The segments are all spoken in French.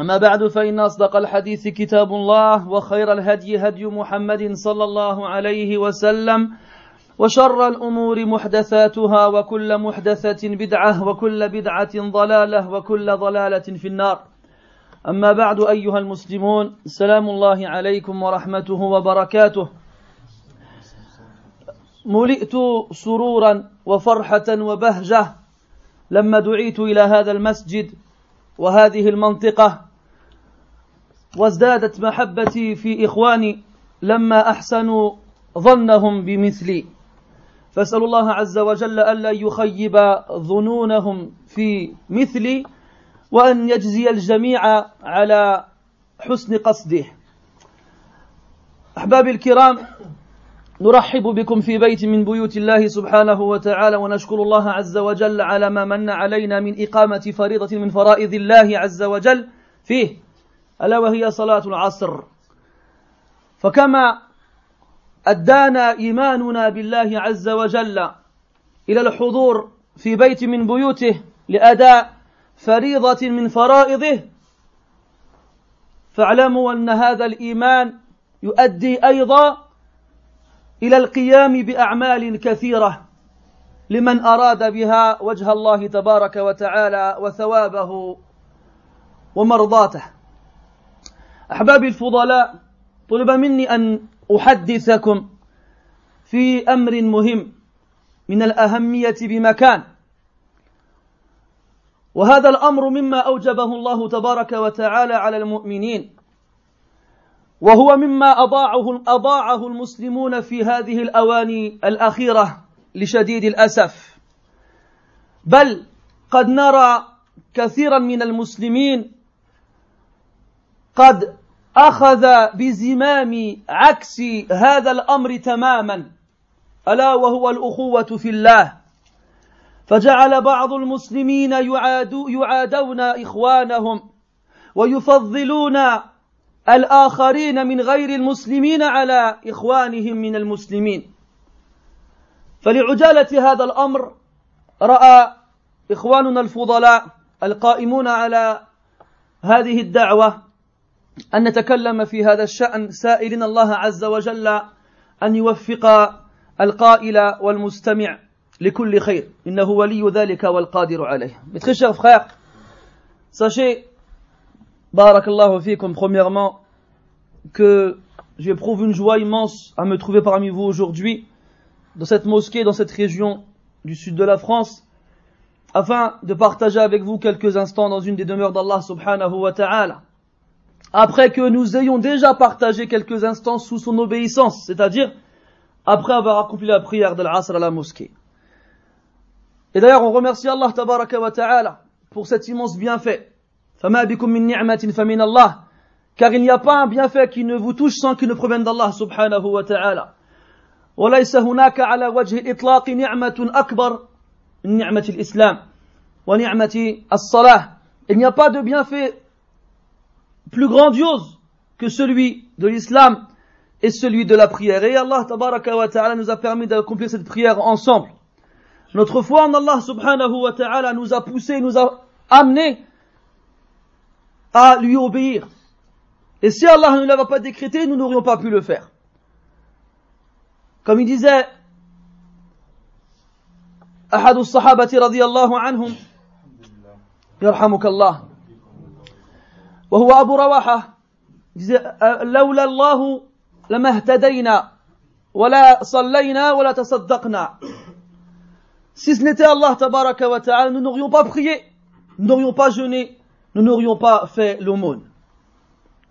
أما بعد فإن أصدق الحديث كتاب الله وخير الهدي هدي محمد صلى الله عليه وسلم وشر الأمور محدثاتها وكل محدثة بدعة وكل بدعة ضلالة وكل ضلالة في النار. أما بعد أيها المسلمون سلام الله عليكم ورحمته وبركاته. ملئت سرورا وفرحة وبهجة لما دعيت إلى هذا المسجد وهذه المنطقة وازدادت محبتي في إخواني لما أحسنوا ظنهم بمثلي. فاسأل الله عز وجل ألا يخيب ظنونهم في مثلي وأن يجزي الجميع على حسن قصده. أحبابي الكرام نرحب بكم في بيت من بيوت الله سبحانه وتعالى ونشكر الله عز وجل على ما من علينا من إقامة فريضة من فرائض الله عز وجل فيه. ألا وهي صلاة العصر. فكما أدانا إيماننا بالله عز وجل إلى الحضور في بيت من بيوته لأداء فريضة من فرائضه فاعلموا أن هذا الإيمان يؤدي أيضا إلى القيام بأعمال كثيرة لمن أراد بها وجه الله تبارك وتعالى وثوابه ومرضاته. أحبابي الفضلاء طلب مني أن أحدثكم في أمر مهم من الأهمية بمكان. وهذا الأمر مما أوجبه الله تبارك وتعالى على المؤمنين وهو مما أضاعه, أضاعه المسلمون في هذه الأواني الأخيرة لشديد الأسف. بل قد نرى كثيرا من المسلمين قد أخذ بزمام عكس هذا الأمر تماما. ألا وهو الأخوة في الله. فجعل بعض المسلمين يعادو يعادون إخوانهم ويفضلون الآخرين من غير المسلمين على إخوانهم من المسلمين. فلعجالة هذا الأمر رأى إخواننا الفضلاء القائمون على هذه الدعوة. أن نتكلم في هذا الشأن سائلين الله عز وجل أن يوفق القائل والمستمع لكل خير إنه ولي ذلك والقادر عليه Mes très chers frères, sachez, barakallahu fikum, premièrement, que j'éprouve une joie immense à me trouver parmi vous aujourd'hui, dans cette mosquée, dans cette région du sud de la France, afin de partager avec vous quelques instants dans une des demeures d'Allah subhanahu wa ta'ala. Après que nous ayons déjà partagé quelques instants sous son obéissance, c'est-à-dire après avoir accompli la prière de l'Asr à la mosquée. Et d'ailleurs, on remercie Allah tabaraka wa ta'ala pour cet immense bienfait. فَمَا بِكُم مِّن نِعْمَةٍ فَمِنَ اللَّهِ Car il n'y a pas un bienfait qui ne vous touche sans qu'il ne provienne d'Allah subhanahu wa ta'ala. وليس هناك على وجه الإطلاق نعمة أكبر من نعمة الإسلام ونعمة الصلاة. Il n'y a pas de bienfait plus grandiose que celui de l'islam et celui de la prière. Et Allah tabaraka wa ta'ala nous a permis d'accomplir cette prière ensemble. Notre foi en Allah subhanahu wa ta'ala nous a poussé, nous a amené à lui obéir. Et si Allah ne l'avait pas décrété, nous n'aurions pas pu le faire. Comme il disait أحد الصحابة رضي الله عنهم يرحمك الله وهو أبو رواحة. لولا الله لما اهتدينا ولا صلينا ولا تصدقنا. Si ce n'était Allah tabaraka wa ta'ala, nous n'aurions pas prié, nous n'aurions pas jeûné, nous n'aurions pas fait l'aumône.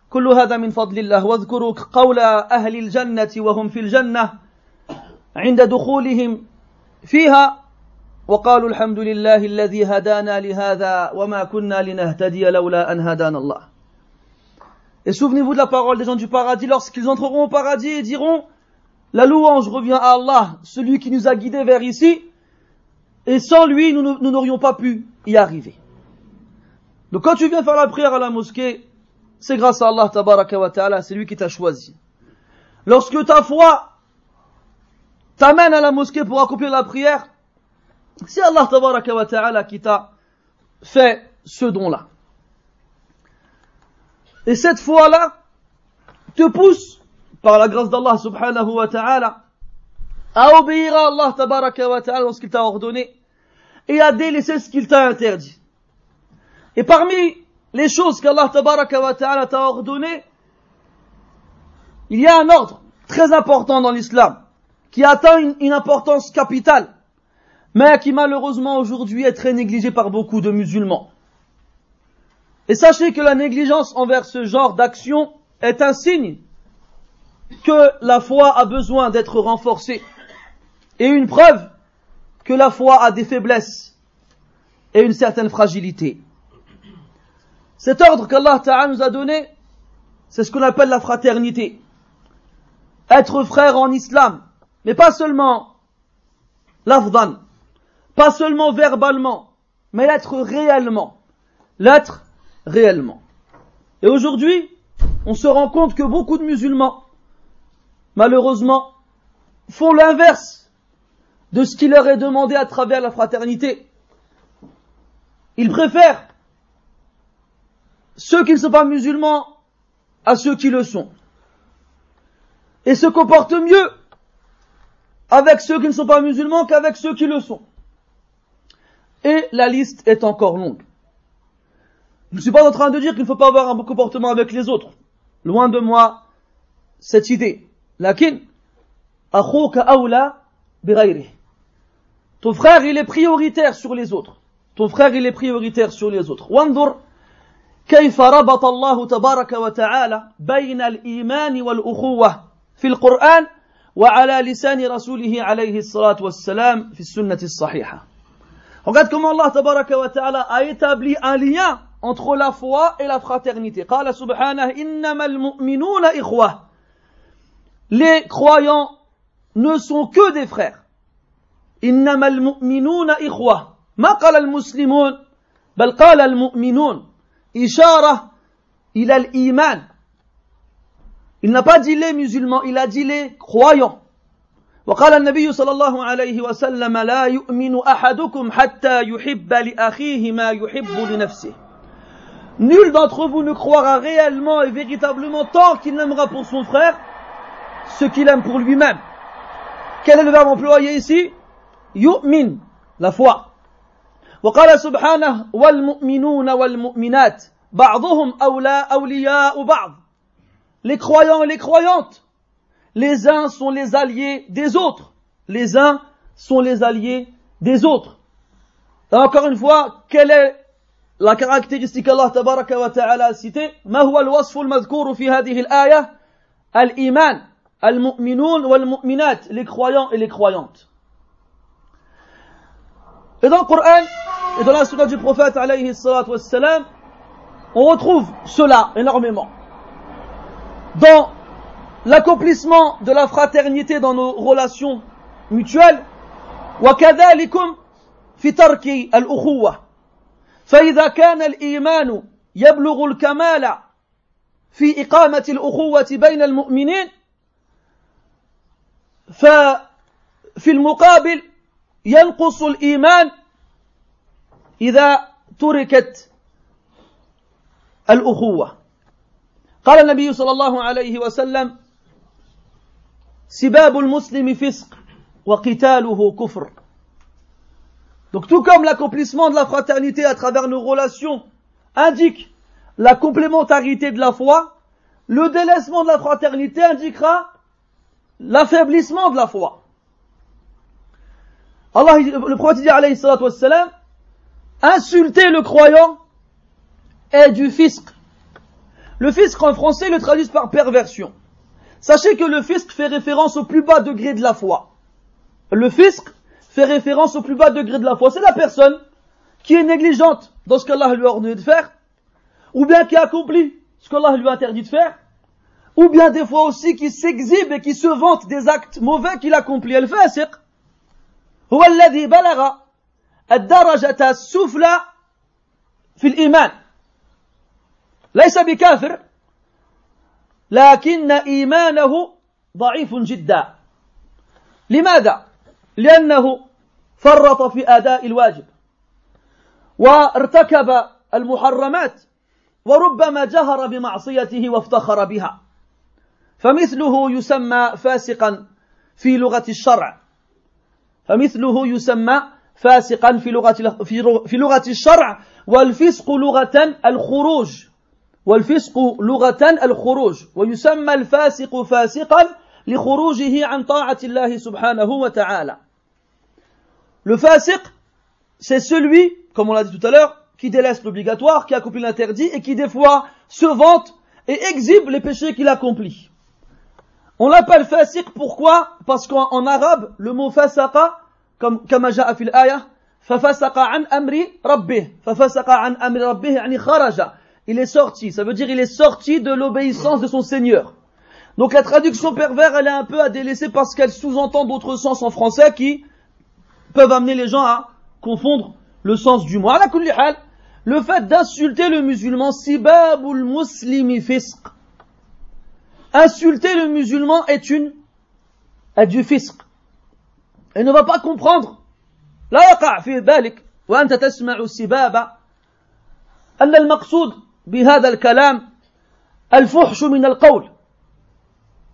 كل هذا من فضل الله. واذكروا قول أهل الجنة وهم في الجنة عند دخولهم فيها وقالوا الحمد لله الذي هدانا لهذا وما كنا لنهتدي لولا أن هدانا الله. Et souvenez-vous de la parole des gens du paradis lorsqu'ils entreront au paradis et diront La louange revient à Allah, celui qui nous a guidés vers ici, et sans lui, nous n'aurions pas pu y arriver. Donc quand tu viens faire la prière à la mosquée, c'est grâce à Allah tabaraka wa ta'ala, c'est lui qui t'a choisi. Lorsque ta foi t'amène à la mosquée pour accomplir la prière, c'est Allah tabaraka wa ta'ala qui t'a fait ce don-là. Et cette foi-là te pousse, par la grâce d'Allah subhanahu wa ta'ala, à obéir à Allah tabaraka wa ta'ala ce qu'il t'a ordonné et à délaisser ce qu'il t'a interdit. Et parmi les choses qu'Allah tabaraka wa ta'ala t'a ordonné, il y a un ordre très important dans l'islam qui atteint une importance capitale, mais qui malheureusement aujourd'hui est très négligé par beaucoup de musulmans. Et sachez que la négligence envers ce genre d'action est un signe que la foi a besoin d'être renforcée et une preuve que la foi a des faiblesses et une certaine fragilité. Cet ordre qu'Allah Ta'ala nous a donné, c'est ce qu'on appelle la fraternité. Être frère en islam, mais pas seulement l'afdan, pas seulement verbalement, mais l'être réellement. L'être réellement. Et aujourd'hui, on se rend compte que beaucoup de musulmans, malheureusement, font l'inverse de ce qui leur est demandé à travers la fraternité. Ils préfèrent ceux qui ne sont pas musulmans à ceux qui le sont. Et se comportent mieux avec ceux qui ne sont pas musulmans qu'avec ceux qui le sont. Et la liste est encore longue. Je ne suis pas en train de dire qu'il ne faut pas avoir un bon comportement avec les autres. Loin de moi cette idée. Lakin, Ton frère, il est prioritaire sur les autres. Ton frère, il est prioritaire sur les autres. وانظر كيف ربط الله تبارك وتعالى بين الإيمان والأخوة في القرآن وعلى لسان رسوله عليه الصلاة والسلام في السنة الصحيحة. Regarde comment Allah tabaraka wa ta'ala a établi un lien entre la foi et la fraternité. قال سبحانه إنما المؤمنون إخوة. Les croyants ne sont que des frères. إنما المؤمنون إخوة. ما قال المسلمون بل قال المؤمنون إشارة إلى الإيمان. Il n'a pas dit les musulmans, il a dit les croyants. وقال النبي صلى الله عليه وسلم لا يؤمن أحدكم حتى يحب لأخيه ما يحب لنفسه Nul d'entre vous ne croira réellement et véritablement tant qu'il n'aimera pour son frère ce qu'il aime pour lui-même. Quel est le verbe employé ici Yu'min, la foi. وقال سبحانه والمؤمنون والمؤمنات بعضهم أولياء بعض Les croyants et les croyantes, les uns sont les alliés des autres. Les uns sont les alliés des autres. Et encore une fois, quelle est la caractéristique Allah tabaraka wa ta'ala a cité ما هو الوصف المذكور في هذه الآية الإيمان المؤمنون والمؤمنات les croyants et les croyantes et dans le Coran et dans la sunna du prophète alayhi salatu wassalam on retrouve cela énormément dans l'accomplissement de la fraternité dans nos relations mutuelles وكذلكم في ترك الأخوة فإذا كان الإيمان يبلغ الكمال في إقامة الأخوة بين المؤمنين ففي المقابل ينقص الإيمان إذا تركت الأخوة. قال النبي صلى الله عليه وسلم سباب المسلم فسق وقتاله كفر. Donc tout comme l'accomplissement de la fraternité à travers nos relations indique la complémentarité de la foi, le délaissement de la fraternité indiquera l'affaiblissement de la foi. Allah, le prophète dit alayhi insulter le croyant est du fisc. Le fisc en français le traduit par perversion. Sachez que le fisc fait référence au plus bas degré de la foi. Le fisc fait référence au plus bas degré de la foi. C'est la personne qui est négligente dans ce qu'Allah lui a ordonné de faire, ou bien qui accomplit ce qu'Allah lui a interdit de faire, ou bien des fois aussi qui s'exhibe et qui se vante des actes mauvais qu'il accomplit. الفاسق هو الذي بلغ الدرجة السفلى في الإيمان ليس بكافر لكن إيمانه ضعيف جدا لماذا؟ لأنه فرط في أداء الواجب وارتكب المحرمات وربما جهر بمعصيته وافتخر بها فمثله يسمى فاسقا في لغة الشرع فمثله يسمى فاسقا في لغة في لغة الشرع والفسق لغة الخروج والفسق لغة الخروج ويسمى الفاسق فاسقا لخروجه عن طاعة الله سبحانه وتعالى. Le fasiq, c'est celui, comme on l'a dit tout à l'heure, qui délaisse l'obligatoire, qui accomplit l'interdit et qui des fois se vante et exhibe les péchés qu'il accomplit. On l'appelle fasiq pourquoi? Parce qu'en arabe, le mot fasaqa, comme kama ja'a fil ayah, fafasaqa an amri rabbih, fafasaqa an amri rabbih, yani kharaja. Il est sorti, ça veut dire il est sorti de l'obéissance de son Seigneur. Donc la traduction pervers, elle est un peu à délaisser parce qu'elle sous-entend d'autres sens en français qui peuvent amener les gens à confondre le sens du mot. Le fait d'insulter le musulman, sibabul muslimi fisq. Insulter le musulman est une, est du fisq. Et ne va pas comprendre. لا يقع في بالك وأنت تسمع السباب أن المقصود بهذا الكلام الفحش من القول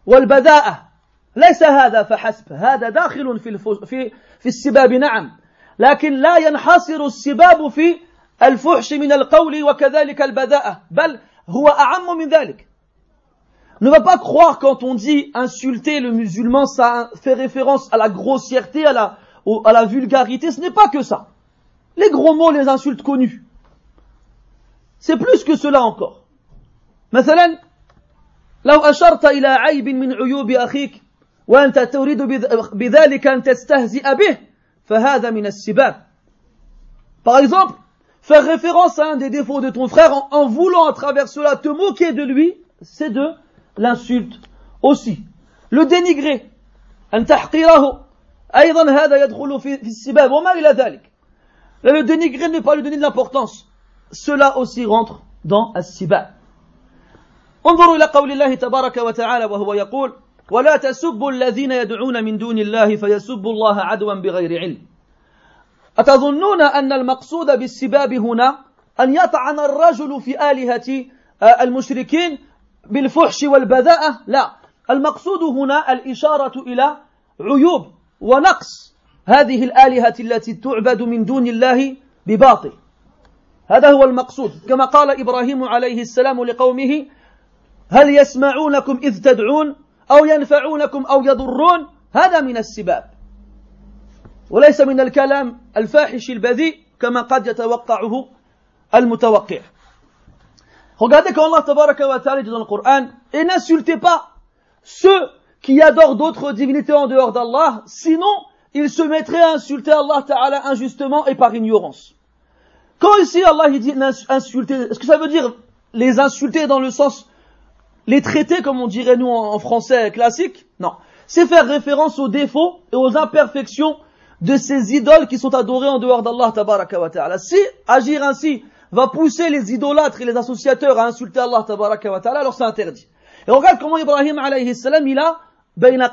والبذاءة ليس هذا فحسب هذا داخل في في في السباب نعم لكن لا ينحصر السباب في الفحش من القول وكذلك البذاءة بل هو أعم من ذلك Ne va pas croire quand on dit insulter le musulman, ça fait référence à la grossièreté, à la, à la vulgarité. Ce n'est pas que ça. Les gros mots, les insultes connues. C'est plus que cela encore. مثلا لو أشرت إلى عيب من عيوب أخيك وأنت تريد بذلك أن تستهزئ به فهذا من السباب Par exemple, faire référence à un des défauts de ton frère en, en voulant à travers cela te moquer de lui, c'est de l'insulte aussi. Le dénigrer. أن تحقيره أيضا هذا يدخل في, في السباب وما إلى ذلك. Le dénigrer ne pas lui donner de l'importance. Cela aussi rentre dans السباب. انظروا إلى قول الله تبارك وتعالى وهو يقول ولا تسبوا الذين يدعون من دون الله فيسبوا الله عدوا بغير علم. أتظنون أن المقصود بالسباب هنا أن يطعن الرجل في آلهة المشركين بالفحش والبذاءة؟ لا. المقصود هنا الإشارة إلى عيوب ونقص هذه الآلهة التي تعبد من دون الله بباطل. هذا هو المقصود. كما قال إبراهيم عليه السلام لقومه هل يسمعونكم إذ تدعون؟ أو ينفعونكم أو يضرون هذا من السباب وليس من الكلام الفاحش البذيء كما قد يتوقعه المتوقع Regardez quand Allah tabaraka wa ta'ala dit dans le Coran, et n'insultez pas ceux qui adorent d'autres divinités en dehors d'Allah, sinon ils se mettraient à insulter Allah ta'ala injustement et par ignorance. Quand ici Allah dit insulter, est-ce que ça veut dire les insulter dans le sens les traiter comme on dirait nous en français classique Non. C'est faire référence aux défauts et aux imperfections de ces idoles qui sont adorées en dehors d'Allah tabaraka ta'ala. Si agir ainsi va pousser les idolâtres et les associateurs à insulter Allah tabaraka alors c'est interdit. Et regarde comment Ibrahim alayhi salam, il a, bayna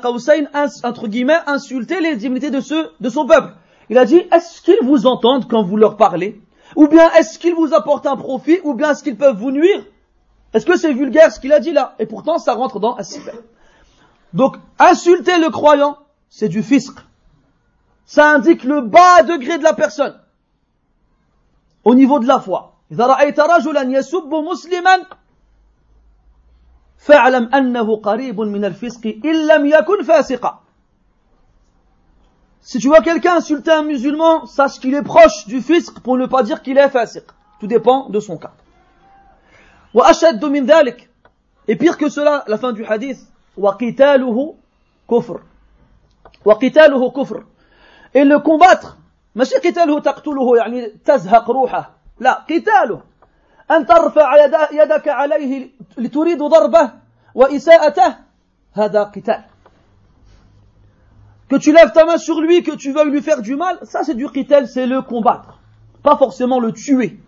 entre guillemets, insulté les divinités de de son peuple. Il a dit, est-ce qu'ils vous entendent quand vous leur parlez? Ou bien est-ce qu'ils vous apportent un profit? Ou bien est-ce qu'ils peuvent vous nuire? Est-ce que c'est vulgaire ce qu'il a dit là? Et pourtant, ça rentre dans as Donc, insulter le croyant, c'est du fisc. Ça indique le bas degré de la personne au niveau de la foi. إذا رأيت رجلا يسب مسلما فاعلم أنه قريب من الفسق إن لم يكن فاسقا Si tu vois quelqu'un insulter un musulman, sache qu'il est proche du fisc pour ne pas dire qu'il est fasiq. Tout dépend de son cas. وأشد من ذلك Et pire que cela, la fin du hadith, وقتاله كفر وقتاله كفر Et le combattre, ماشي قتاله تقتله يعني تزهق روحه لا قتاله أن ترفع يدك عليه لتريد ضربه وإساءته هذا قتال que tu lèves ta main sur lui, que tu veuilles lui faire du mal, ça c'est du qital, c'est le combattre, pas forcément le tuer.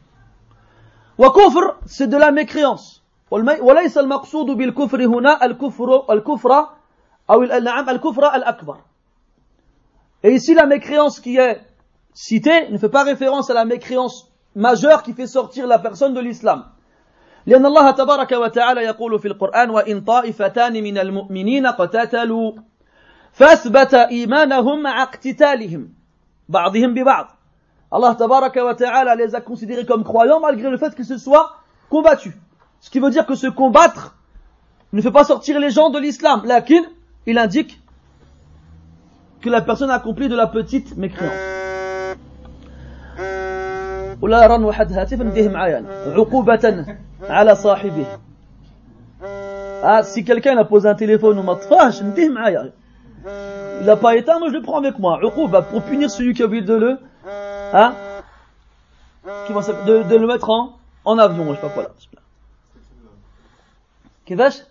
Kufr, c'est de la mécréance. وليس المقصود بالكفر هنا الكفر الكفر أو نعم الكفر الأكبر. Et ici la mécréance qui est citée ne fait pas référence à la mécréance majeure qui fait sortir la personne de l'islam. لأن الله تبارك وتعالى يقول في القرآن وإن طائفتان من المؤمنين قتتلوا فأثبت إيمانهم مع اقتتالهم بعضهم ببعض Allah tabaraka wa ta'ala les a considérés comme croyants malgré le fait qu'ils se soient combattus. Ce qui veut dire que se combattre ne fait pas sortir les gens de l'islam. Lakin, il indique que la personne a accompli de la petite mécréance. ولا رن واحد هاتف نديه معايا عقوبة على صاحبه. Ah, si quelqu'un a posé un téléphone ou m'a نديه معايا. Il n'a pas éteint, moi je le prends avec moi. Uquba, pour punir celui qui a oublié de le, hein, qui va de, de le mettre en, en avion, je sais pas quoi là. Qu'est-ce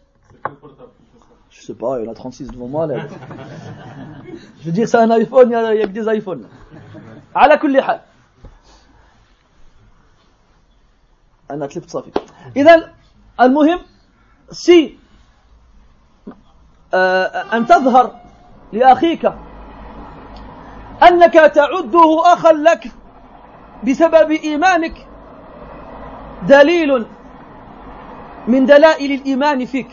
Je sais pas, il y en a 36 devant moi là. Je veux dire, c'est un iPhone, il y a, il y a que des iPhones. على كل حال. أنا تلفت صافي. إذا المهم si أن تظهر لأخيك أنك تعده أخا لك بسبب إيمانك دليل من دلائل الإيمان فيك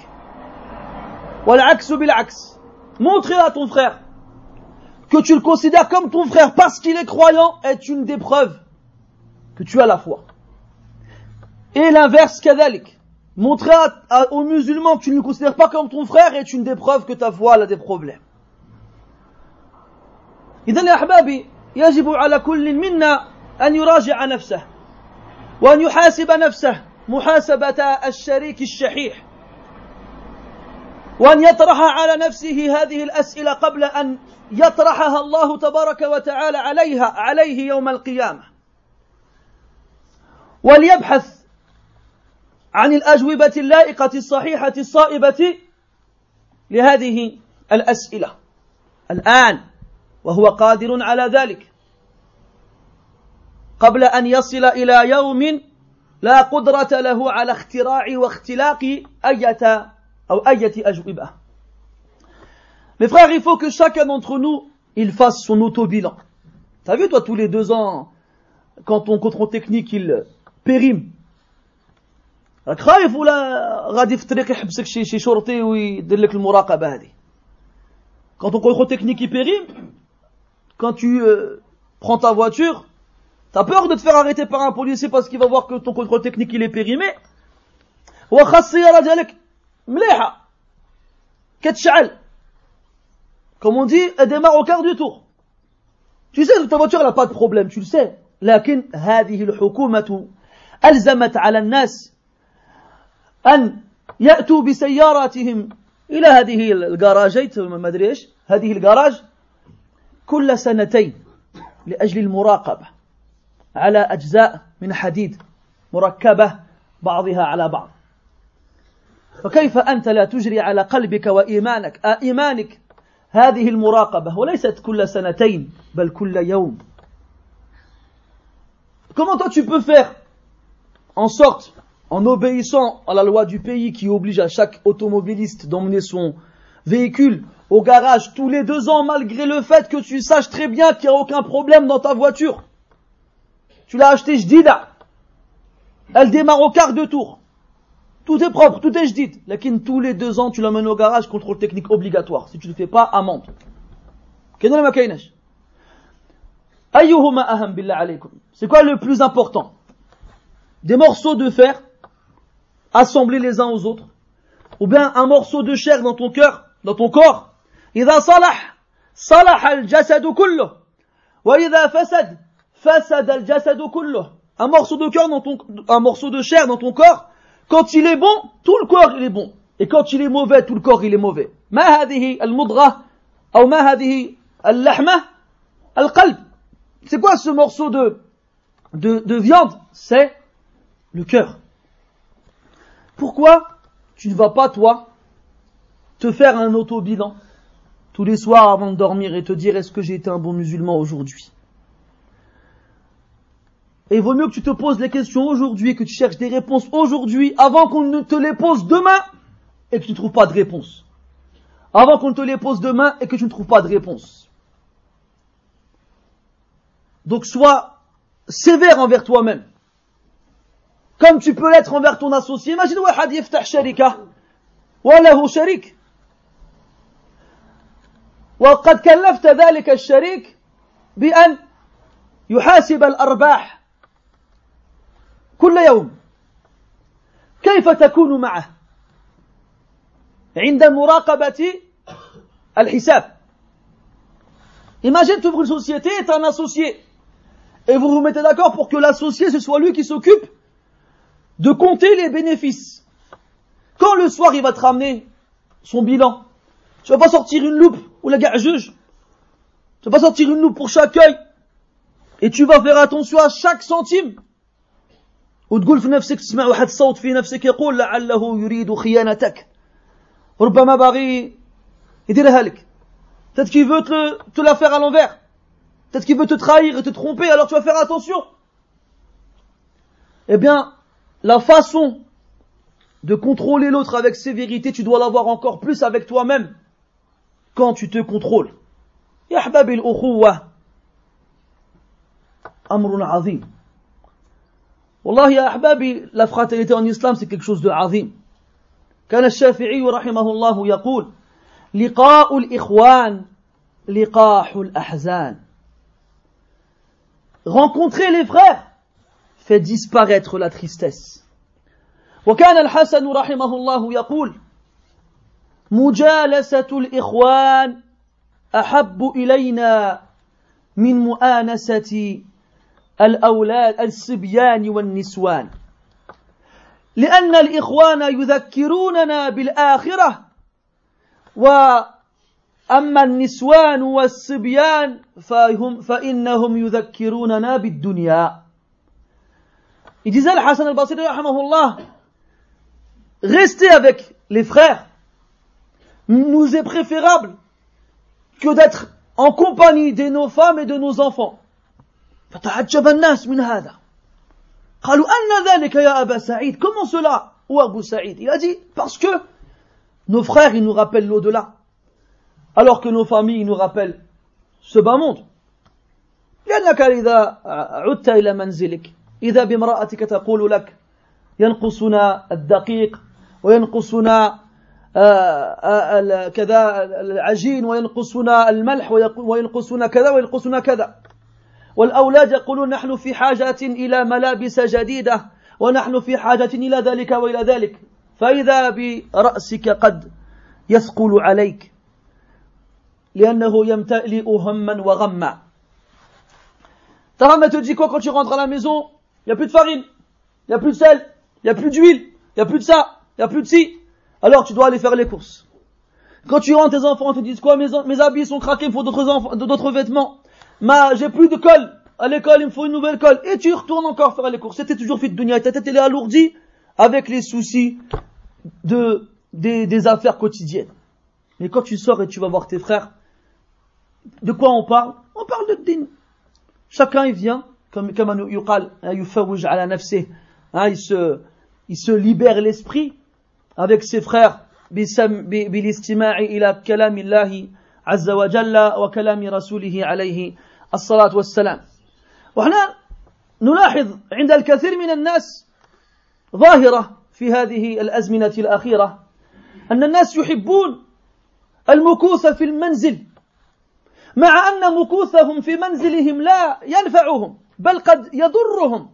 والعكس بالعكس montrer à ton frère que tu le considères comme ton frère parce qu'il est croyant est une des preuves que tu as la foi. Et l'inverse, kadalik. Montrer aux musulmans que tu ne le considères pas comme ton frère est une des preuves que ta foi a des problèmes. إذا يا أحبابي يجب على كل منا أن يراجع نفسه وأن يحاسب نفسه محاسبة الشريك الشحيح وأن يطرح على نفسه هذه الأسئلة قبل أن يطرحها الله تبارك وتعالى عليها عليه يوم القيامة. وليبحث عن الأجوبة اللائقة الصحيحة الصائبة لهذه الأسئلة. الآن وهو قادر على ذلك قبل أن يصل إلى يوم لا قدرة له على اختراع واختلاق أية أو أية أجوبة Mes frères, il faut que chacun d'entre nous, il fasse son auto-bilan. T'as vu, toi, tous les deux ans, quand ton contrôle technique, il périme. راك خايف ولا غادي في الطريق يحبسك شي شي شرطي ويدير لك المراقبه هذه contrôle technique il périme quand tu euh, prends ta voiture, tu as peur de te faire arrêter par un policier parce qu'il va voir que ton contrôle technique il est périmé. Comme on dit, elle démarre au quart du tour. Tu sais que ta voiture n'a pas de problème, tu le sais. لكن هذه الحكومة ألزمت على الناس أن يأتوا بسياراتهم إلى هذه الجراجات ما أدري إيش هذه الجراج كل سنتين لأجل المراقبة على أجزاء من حديد مركبة بعضها على بعض. فكيف أنت لا تجري على قلبك وإيمانك؟ إيمانك. هذه المراقبة وليست كل سنتين بل كل يوم. Comment toi tu peux faire en sorte, en obéissant à la loi du pays qui oblige à chaque automobiliste d'emmener son véhicule au garage tous les deux ans malgré le fait que tu saches très bien qu'il n'y a aucun problème dans ta voiture. Tu l'as acheté jdida. Elle démarre au quart de tour. Tout est propre, tout est jdid. Lakin tous les deux ans tu l'emmènes au garage, contrôle technique obligatoire. Si tu ne le fais pas, amende. C'est quoi le plus important? Des morceaux de fer assemblés les uns aux autres? Ou bien un morceau de chair dans ton cœur, dans ton corps, إذا صلح صلح الجسد كله وإذا فسد فسد الجسد كله un morceau de cœur dans ton un morceau de chair dans ton corps quand il est bon tout le corps il est bon et quand il est mauvais tout le corps il est mauvais ما هذه المضغة أو ما هذه اللحمة القلب c'est quoi ce morceau de de, de viande c'est le cœur pourquoi tu ne vas pas toi faire un auto-bilan tous les soirs avant de dormir et te dire est-ce que j'ai été un bon musulman aujourd'hui? Et il vaut mieux que tu te poses les questions aujourd'hui, que tu cherches des réponses aujourd'hui avant qu'on ne te les pose demain et que tu ne trouves pas de réponse. Avant qu'on ne te les pose demain et que tu ne trouves pas de réponse. Donc sois sévère envers toi-même. Comme tu peux l'être envers ton associé. Imagine, Wahad Yiftah Sharika. Wallahu Sharik. وقد كلفت ذلك الشريك بأن يحاسب الأرباح كل يوم كيف تكون معه عند مراقبة الحساب Imagine, tu ouvres une société et tu un associé. Et vous vous mettez d'accord pour que l'associé, ce soit lui qui s'occupe de compter les bénéfices. Quand le soir, il va te ramener son bilan, tu vas pas sortir une loupe ou la gars juge. Tu vas pas sortir une loupe pour chaque œil. Et tu vas faire attention à chaque centime. وتقول في نفسك تسمع واحد الصوت في نفسك يقول لعله يريد خيانتك ربما باغي يديرها لك peut-être qu'il veut te, te la faire à l'envers peut-être qu'il veut te trahir et te tromper alors tu vas faire attention eh bien la façon de contrôler l'autre avec sévérité tu dois l'avoir encore plus avec toi-même quand tu te contrôles. يا أحبابي الأخوة أمر عظيم. والله يا أحبابي la fraternité en islam c'est quelque chose de عظيم. كان الشافعي رحمه الله يقول لقاء الإخوان لقاح الأحزان. rencontrer les frères fait disparaître la tristesse. وكان الحسن رحمه الله يقول مجالسة الإخوان أحب إلينا من مؤانسة الأولاد الصبيان والنسوان. لأن الإخوان يذكروننا بالآخرة وأما النسوان والصبيان فهم فإنهم يذكروننا بالدنيا. Il disait al Hassan al-Basri, restez avec les frères. nous est préférable que d'être en compagnie de nos femmes et de nos enfants. فتعجب الناس من هذا قالوا أن ذلك يا أبا سعيد comment cela ou Abu Saïd il a dit parce que nos frères ils nous rappellent l'au-delà alors que nos familles ils nous rappellent ce bas monde لأنك إذا عدت إلى منزلك إذا بامرأتك تقول لك ينقصنا الدقيق وينقصنا كذا العجين وينقصنا الملح وينقصنا كذا وينقصنا كذا. والأولاد يقولون نحن في حاجة إلى ملابس جديدة ونحن في حاجة إلى ذلك وإلى ذلك. فإذا برأسك قد يثقل عليك لأنه يمتلئ هما وغما. Ta femme, te dit quoi quand tu rentres à la maison? Il n'y a plus de farine, il n'y a plus de sel, il n'y a plus d'huile, il n'y a plus de ça, il n'y a plus de ci. Alors tu dois aller faire les courses. Quand tu rentres, tes enfants te disent quoi? Mes, mes habits sont craqués, il me faut d'autres vêtements. Ma, j'ai plus de colle. À l'école, il me faut une nouvelle colle. Et tu retournes encore faire les courses. C'était toujours fait de dunya. Ta tête, elle est alourdie avec les soucis de, des, des affaires quotidiennes. Mais quand tu sors et tu vas voir tes frères, de quoi on parle? On parle de din. Chacun, il vient, comme, comme hein, il se, il se libère l'esprit avec ses frères بالاستماع إلى كلام الله عز وجل وكلام رسوله عليه الصلاة والسلام وهنا نلاحظ عند الكثير من الناس ظاهرة في هذه الأزمنة الأخيرة أن الناس يحبون المكوث في المنزل مع أن مكوثهم في منزلهم لا ينفعهم بل قد يضرهم.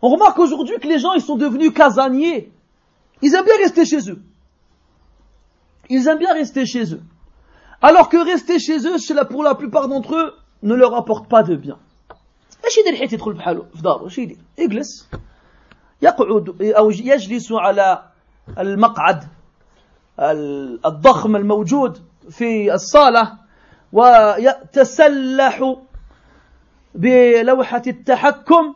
On remarque aujourd'hui que les gens ils sont devenus casaniers. Ils aiment bien rester chez eux. Ils aiment bien rester chez eux. Alors que rester chez eux, pour la plupart d'entre eux, ne leur apporte pas de bien. ايش يدير حيت يدخل بحاله في داره ايش يدير يجلس يقعد او يجلس على المقعد الضخم الموجود في الصالة ويتسلح بلوحة التحكم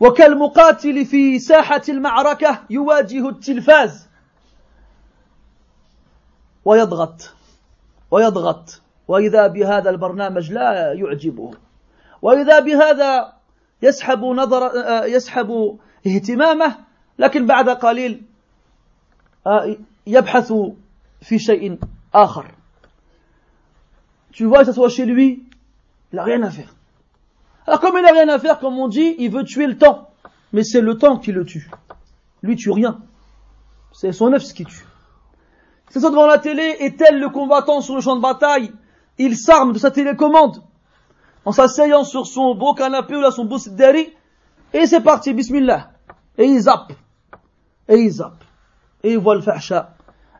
وكالمقاتل في ساحة المعركة يواجه التلفاز. ويضغط ويضغط وإذا بهذا البرنامج لا يعجبه. وإذا بهذا يسحب نظر يسحب اهتمامه لكن بعد قليل يبحث في شيء آخر. Tu vois, que ça soit chez lui, il n'a rien à faire. Alors comme il n'a rien à faire, comme on dit, il veut tuer le temps. Mais c'est le temps qui le tue. Lui tue rien. C'est son œuf qui tue. C'est ça devant la télé, et tel le combattant sur le champ de bataille, il s'arme de sa télécommande, en s'asseyant sur son beau canapé ou là son beau sidari, et c'est parti, bismillah. Et il zappe. Et il zappe. Et il voit le fahsha.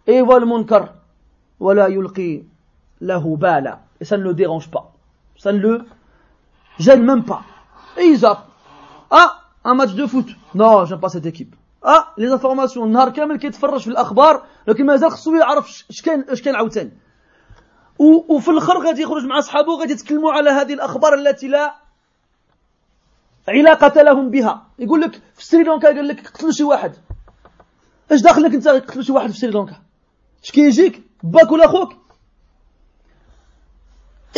Et il voit le munkar. Et ça ne le dérange pas. Ça ne le gêne même pas. Et il zappe. Ah, un match de foot. Non, j'aime pas cette équipe. آه لي زانفورماسيون النهار كامل كيتفرج في الاخبار لكن مازال خصو يعرف اش كاين اش كاين عاوتاني وفي الآخر غادي يخرج مع اصحابه غادي يتكلموا على هذه الاخبار التي لا علاقة لهم بها يقول لك في سريلانكا قال لك قتلوا شي واحد اش داخلك انت قتلوا شي واحد في سريلانكا اش كيجيك باك ولا خوك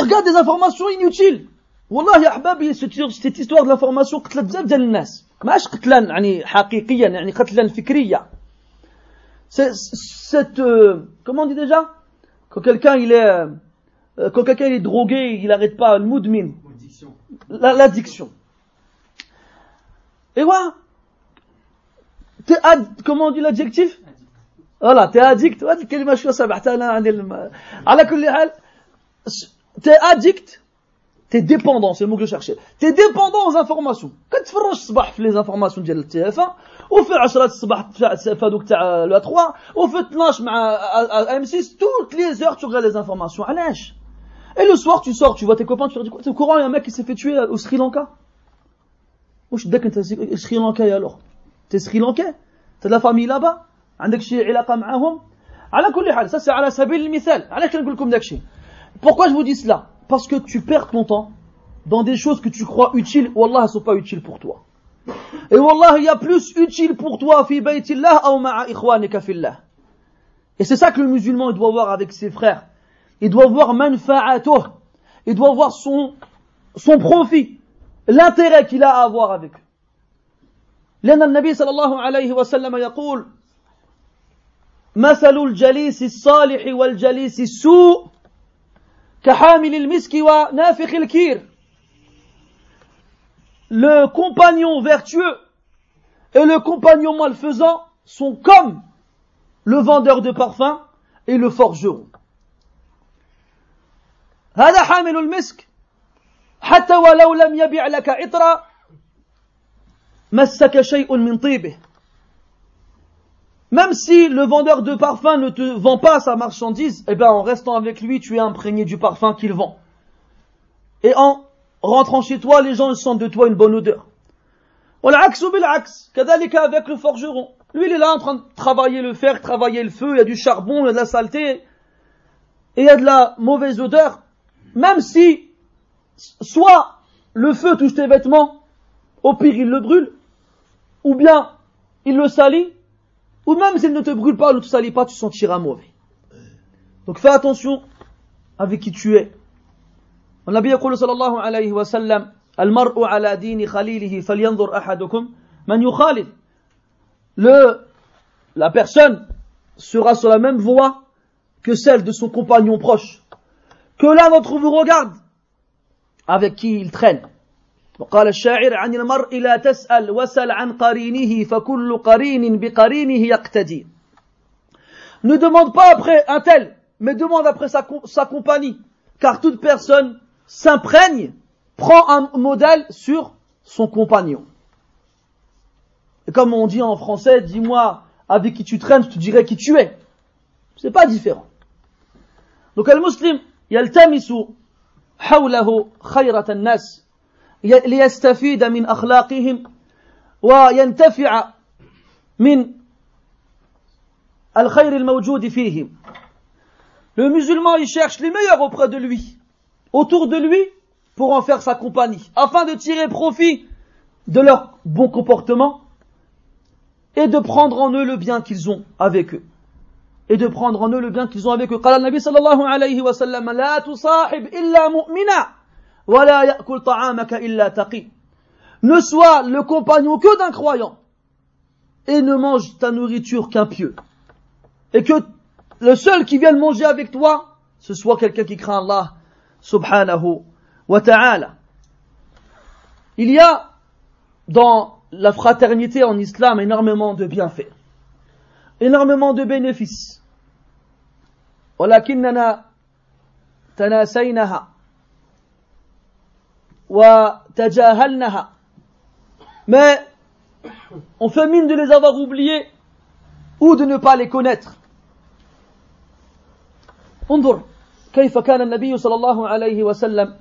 regarde des informations inutiles والله يا احبابي سيت histoire de l'information قتلت بزاف ديال الناس ماش قتلا يعني حقيقيا يعني قتلا فكريا cette euh, comment on dit déjà quand quelqu'un il est euh, quand quelqu'un est drogué il n'arrête pas le moudmin l'addiction et voilà t'es ad, comment on dit l'adjectif voilà t'es addict هذه الكلمه شو سمعتها انا عن على كل حال t'es addict T'es dépendant, c'est le mot que je cherchais. T'es dépendant aux informations. Quand tu fais الصباح في les informations ديال التي اف 1 وفي 10 الصباح في هذوك تاع لو 3 وفي 12 مع ام 6 toutes les heures tu regardes les informations علاش Et le soir tu sors, tu vois tes copains, tu leur dis quoi T'es au courant, il y a un mec qui s'est fait tuer au Sri Lanka واش داك انت سري لانكاي alors T'es Sri Lankais T'as de la famille là-bas عندك شي علاقة معاهم على كل حال ça c'est على سبيل المثال علاش كنقول لكم داك الشيء Pourquoi je vous dis cela parce que tu perds ton temps dans des choses que tu crois utiles, Wallah, elles ne sont pas utiles pour toi. Et Wallah, il y a plus utile pour toi, fi baytillah ou ma'a ikhwanika fillah. Et c'est ça que le musulman, il doit voir avec ses frères. Il doit voir manfa'atuh. Il doit voir son, son profit. L'intérêt qu'il a à avoir avec eux. لأن النبي صلى الله عليه وسلم يقول مثل الجليس الصالح والجليس السوء le compagnon vertueux et le compagnon malfaisant sont comme le vendeur de parfum et le forgeron. هذا حامل المسك حتى ولو لم يبع لك عطرا مسك شيء من طيبه même si le vendeur de parfum ne te vend pas sa marchandise, eh bien en restant avec lui, tu es imprégné du parfum qu'il vend. Et en rentrant chez toi, les gens sentent de toi une bonne odeur. avec le forgeron. Lui, il est là en train de travailler le fer, travailler le feu, il y a du charbon, il y a de la saleté, et il y a de la mauvaise odeur. Même si, soit le feu touche tes vêtements, au pire il le brûle, ou bien il le salit, ou même s'il ne te brûle pas, ne te salit pas, tu sentiras mauvais. Donc fais attention avec qui tu es. والنبي يقول صلى الله عليه وسلم المرء على دين خليله فلينظر أحدكم من يخالف le, la personne sera sur la même voie que celle de son compagnon proche. Que l'un d'entre vous regarde avec qui il traîne. وقال الشاعر عن المرء لا تسأل وسل عن قرينه فكل قرين بقرينه يقتدي Ne demande pas après un tel, mais demande après sa, sa compagnie, car toute personne s'imprègne, prend un modèle sur son compagnon. Et comme on dit en français, dis-moi avec qui tu traînes, tu dirais qui tu es. C'est pas différent. Donc le musulman, يلتمس حوله خيرة الناس ليستفيد من أخلاقهم وينتفع من الخير الموجود فيهم. Le musulman, il cherche les meilleurs auprès de lui, autour de lui, pour en faire sa compagnie, afin de tirer profit de leur bon comportement et de prendre en eux le bien qu'ils ont avec eux. Et de prendre en eux le bien qu'ils ont avec eux. قال النبي صلى الله عليه وسلم لا تصاحب إلا مؤمنا Ne sois le compagnon que d'un croyant et ne mange ta nourriture qu'un pieux. Et que le seul qui vienne manger avec toi, ce soit quelqu'un qui craint Allah subhanahu wa ta'ala. Il y a dans la fraternité en islam énormément de bienfaits, énormément de bénéfices. ولكننا تناسينها وتجاهلناها Mais on fait mine de les avoir oubliés ou de ne pas les connaître. انظر كيف كان النبي صلى الله عليه وسلم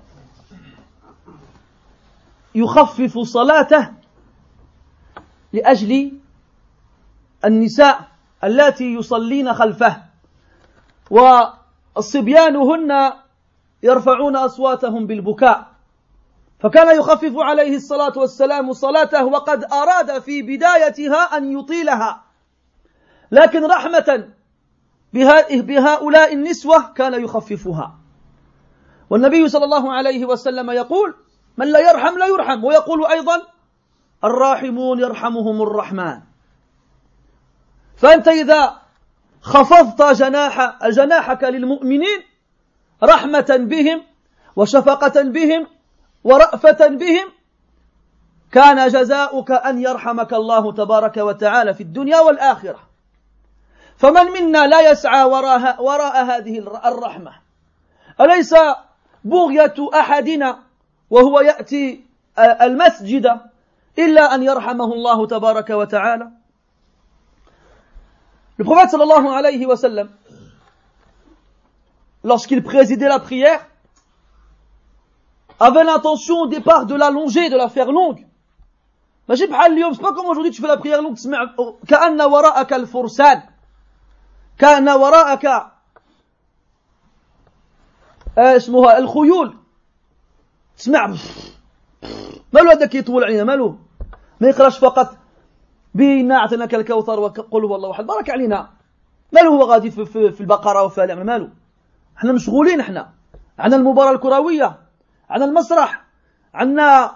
يخفف صلاته لأجل النساء اللاتي يصلين خلفه والصبيان هن يرفعون أصواتهم بالبكاء. فكان يخفف عليه الصلاة والسلام صلاته وقد أراد في بدايتها أن يطيلها. لكن رحمة بهؤلاء النسوة كان يخففها. والنبي صلى الله عليه وسلم يقول من لا يرحم لا يرحم. ويقول أيضا الراحمون يرحمهم الرحمن. فأنت إذا خفضت جناح جناحك للمؤمنين رحمة بهم وشفقة بهم ورأفة بهم كان جزاؤك أن يرحمك الله تبارك وتعالى في الدنيا والآخرة. فمن منا لا يسعى وراء, وراء هذه الرحمة؟ أليس بغية أحدنا وهو يأتي المسجد إلا أن يرحمه الله تبارك وتعالى؟ Le prophète sallallahu alayhi wa sallam, lorsqu'il présidait la prière, avait l'intention au départ de l'allonger, de la faire longue. Mais c'est pas comme aujourd'hui tu fais la prière longue, كأن وراءك الفرسان كأن وراءك اسمها الخيول تسمع مالو هذاك يطول علينا مالو ما يقراش فقط بينا اعطيناك الكوثر وقل هو الله احد بارك علينا ماله هو غادي في, البقره وفي الامر ماله إحنا مشغولين إحنا عندنا المباراه الكرويه عندنا المسرح عندنا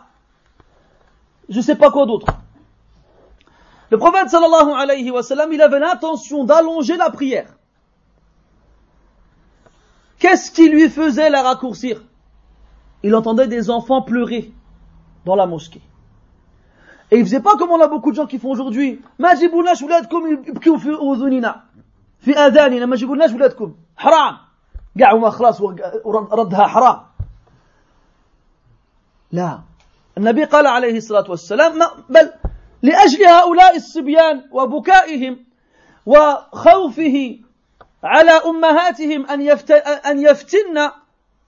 جو سي با كوا دوتر Le prophète sallallahu alayhi wa sallam, il avait l'intention d'allonger la prière. Qu'est-ce qui lui faisait la raccourcir Il entendait des enfants pleurer dans la mosquée. Et il faisait pas comme on a beaucoup de gens qui font aujourd'hui. ما جيبولناش ولادكم يبكوا في اذننا في اذاننا ما جيبولناش ولادكم حرام قاع وما خلاص ردها حرام لا. النبي قال عليه الصلاة والسلام بل لأجل هؤلاء الصبيان وبكائهم وخوفه على أمهاتهم أن, أن يفتن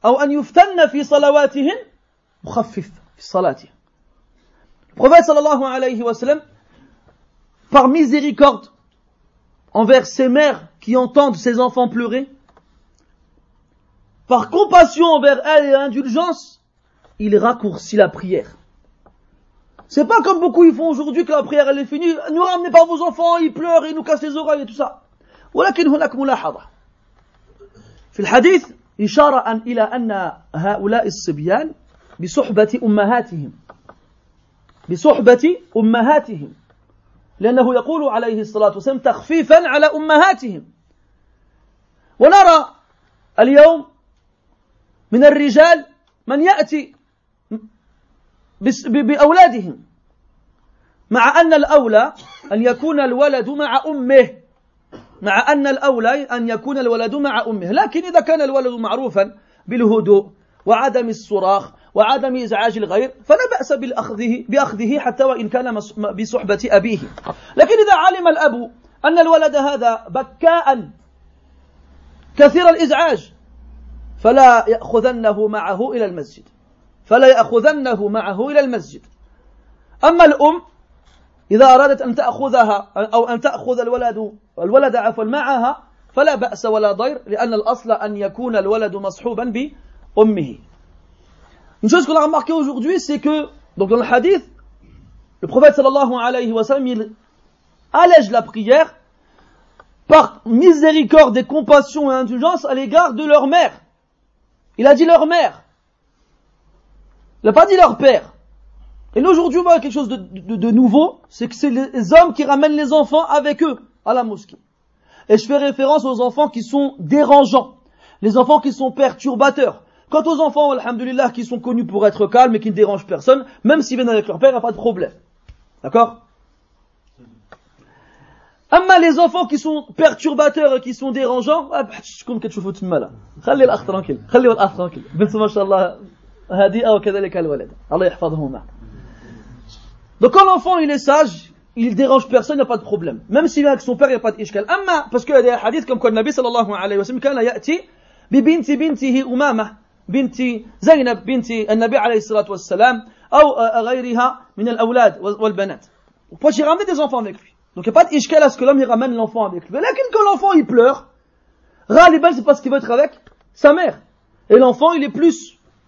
أو أن يفتن في صلواتهم مخفف في صلاته النبي صلى الله عليه وسلم par miséricorde envers ces mères qui entendent ces enfants pleurer par compassion envers elles et indulgence il raccourcit la prière. C'est pas comme beaucoup ils font aujourd'hui que la prière elle est finie, ne ramenez pas vos enfants, ils pleurent, ils nous cassent les oreilles et tout ça. ولكن هناك ملاحظة في الحديث إشارة إلى أن هؤلاء الصبيان بصحبة أمهاتهم بصحبة أمهاتهم لأنه يقول عليه الصلاة والسلام تخفيفا على أمهاتهم ونرى اليوم من الرجال من يأتي بأولادهم. مع أن الأولى أن يكون الولد مع أمه. مع أن الأولى أن يكون الولد مع أمه. لكن إذا كان الولد معروفا بالهدوء وعدم الصراخ وعدم إزعاج الغير فلا بأس بأخذه, بأخذه حتى وإن كان بصحبة أبيه. لكن إذا علم الأب أن الولد هذا بكاء كثير الإزعاج فلا يأخذنه معه إلى المسجد. فلا يأخذنه معه إلى المسجد أما الأم إذا أرادت أن تأخذها أو أن تأخذ الولد الولد عفوا معها فلا بأس ولا ضير لأن الأصل أن يكون الولد مصحوبا بأمه Une chose qu'on a remarqué aujourd'hui, c'est que, donc dans le hadith, le prophète sallallahu alayhi wa sallam, il allège la prière par miséricorde et compassion et indulgence à l'égard de leur mère. Il a dit leur mère. Il n'a pas dit leur père. Et là aujourd'hui, on voit quelque chose de, nouveau, c'est que c'est les hommes qui ramènent les enfants avec eux à la mosquée. Et je fais référence aux enfants qui sont dérangeants, les enfants qui sont perturbateurs. Quant aux enfants, alhamdulillah, qui sont connus pour être calmes et qui ne dérangent personne, même s'ils viennent avec leur père, il n'y a pas de problème. D'accord? Amma les enfants qui sont perturbateurs et qui sont dérangeants, ah, bah, je compte quelque chose de mal. Khalil al tranquille. Khalil al tranquille. هادئة وكذلك الولد الله يحفظهما Donc quand l'enfant il est sage, il dérange personne, il n'y a pas de problème. Même s'il est avec son père, il n'y a pas d'ishkal. Amma, parce qu'il y a des hadiths comme quoi le Nabi sallallahu alayhi wa sallam, كان يأتي ببنت بنته أمامة بنت زينب بنت النبي عليه الصلاة والسلام أو غيرها من الأولاد والبنات. Pourquoi j'ai ramené des enfants avec lui Donc il n'y a pas d'ishkal à ce que l'homme il ramène l'enfant avec lui. Mais là, quand l'enfant il pleure, Raliban c'est parce qu'il veut être avec sa mère. Et l'enfant il est plus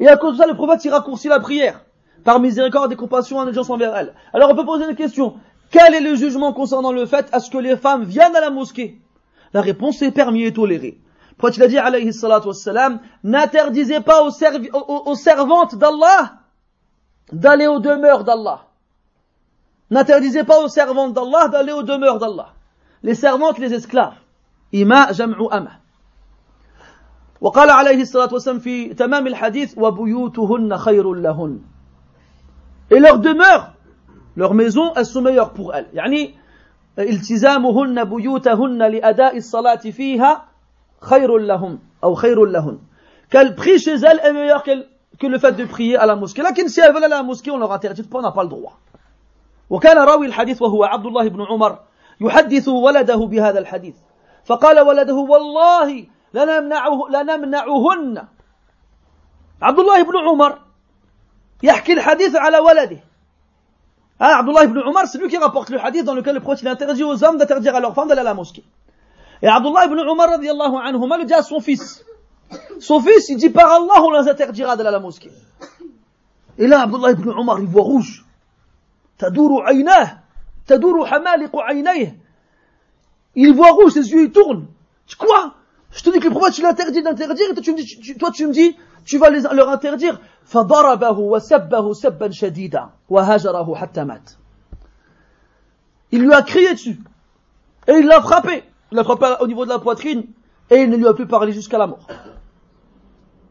Et à cause de ça le prophète il raccourcit la prière par miséricorde et compassion à gens envers elle. Alors on peut poser une question. Quel est le jugement concernant le fait à ce que les femmes viennent à la mosquée? La réponse est permis et toléré. Pourquoi il a dit, alayhi salatu wassalam, n'interdisez pas aux servantes d'Allah d'aller aux demeures d'Allah. N'interdisez pas aux servantes d'Allah d'aller aux demeures d'Allah. Les servantes, les esclaves. Ima jam'u ama. وقال عليه الصلاة والسلام في تمام الحديث وبيوتهن خير لهن et leur demeure leur maison elles sont meilleures pour elles يعني التزامهن بيوتهن لأداء الصلاة فيها خير لهم أو خير لهن qu'elles prient chez elles est meilleur que le fait de prier à la mosquée لكن si elles veulent à la mosquée on leur interdit pas on n'a pas le droit وكان راوي الحديث وهو عبد الله بن عمر يحدث ولده بهذا الحديث فقال ولده والله لنمنعه لنمنعهن عبد الله بن عمر يحكي الحديث على ولده Ah, Abdullah ibn Umar, c'est lui qui rapporte le hadith dans lequel le prophète interdit aux hommes d'interdire à leurs femmes d'aller à la mosquée. Et Abdullah ibn Umar, radiallahu anhuma, le dit à son fils. Son fils, il dit par Allah, on les interdira d'aller à la mosquée. Et là, Abdullah ibn Umar, il voit rouge. Tadouru aynah, tadouru hamaliqu aynayh. Il voit rouge, ses yeux, ils tournent. Quoi Je te dis que le prophète, il interdit d'interdire, et toi tu me dis, tu, toi tu me dis, tu vas les, leur interdire. فضربه وسبه سبا شديدا وهجره حتى مات. Il lui a crié dessus. Et il l'a frappé. Il l'a frappé au niveau de la poitrine. Et il ne lui a plus parlé jusqu'à la mort.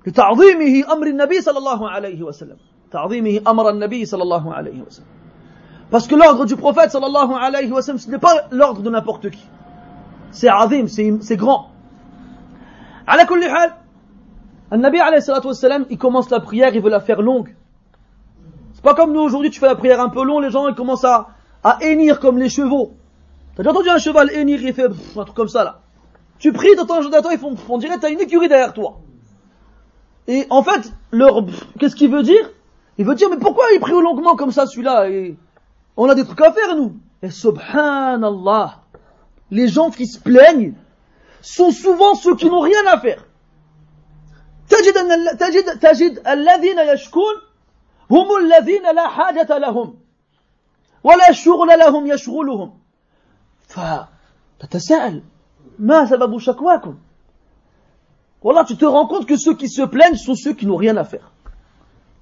لتعظيمه أمر النبي صلى الله عليه وسلم. تعظيمه أمر النبي صلى الله عليه وسلم. Parce que l'ordre du prophète sallallahu alayhi wa sallam, ce n'est pas l'ordre de n'importe qui. C'est azim, c'est grand. على كل حال Nabi alayhi salatu wassalam, il commence la prière, il veut la faire longue. C'est pas comme nous aujourd'hui, tu fais la prière un peu long, les gens ils commencent à, à hennir comme les chevaux. T'as déjà entendu un cheval hennir, il fait pff, un truc comme ça là. Tu pries, t'entends un temps, ils font, on dirait t'as une écurie derrière toi. Et en fait, leur, qu'est-ce qu'il veut dire Il veut dire, mais pourquoi il prie longuement comme ça celui-là et On a des trucs à faire nous. Et subhanallah, les gens qui se plaignent sont souvent ceux qui n'ont rien à faire. تجد أن تجد تجد الذين يشكون هم الذين لا حاجة لهم ولا شغل لهم يشغلهم فتتساءل ما سبب شكواكم Voilà, tu te rends compte que ceux qui se plaignent sont ceux qui n'ont rien à faire.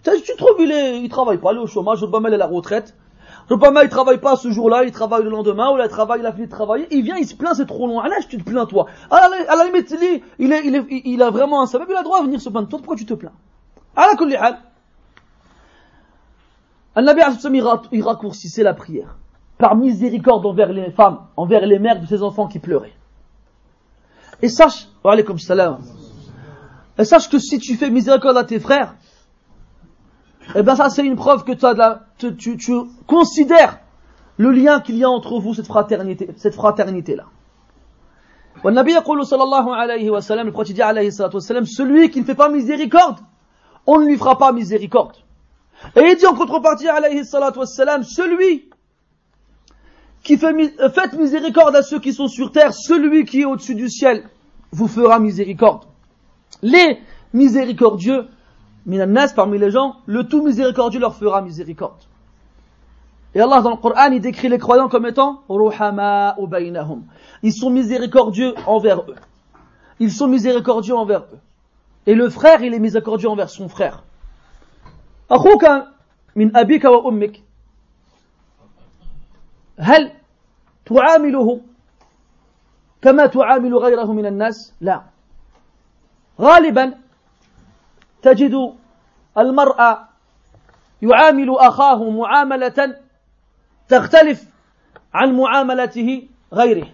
Tu trouves, il, est, il travaille pas, il est au chômage, Obama est à la retraite. Rubama, il travaille pas ce jour-là, il travaille le lendemain, ou là, il travaille, il a fini de travailler, il vient, il se plaint, c'est trop loin. Allez, tu te plains, toi. À la, à la limite, il, est, il, est, il a vraiment un sabab, il a le droit à venir se plaindre. Toi, pourquoi tu te plains? À la. Al-Nabi il raccourcissait la prière. Par miséricorde envers les femmes, envers les mères de ses enfants qui pleuraient. Et sache, comme salam, et sache que si tu fais miséricorde à tes frères, eh bien ça c'est une preuve que as de la, tu, tu, tu, considères le lien qu'il y a entre vous, cette fraternité, cette fraternité-là. والنبي يقول صلى الله عليه وسلم, le prophète dit alayhi salatu wasalam, celui qui ne fait pas miséricorde, on ne lui fera pas miséricorde. Et il dit en contrepartie alayhi salatu wasalam, celui qui fait, faites miséricorde à ceux qui sont sur terre, celui qui est au-dessus du ciel vous fera miséricorde. Les miséricordieux, minanas parmi les gens, le tout miséricordieux leur fera miséricorde. Et Allah dans le Coran, il décrit les croyants comme étant ruhama bainahum. Ils sont miséricordieux envers eux. Ils sont miséricordieux envers eux. Et le frère, il est miséricordieux envers son frère. أخوك من أبيك وأمك هل تعامله كما تعامل غيره من الناس لا غالبا تجد المرأة يعامل أخاه معاملة تختلف عن معاملته غيره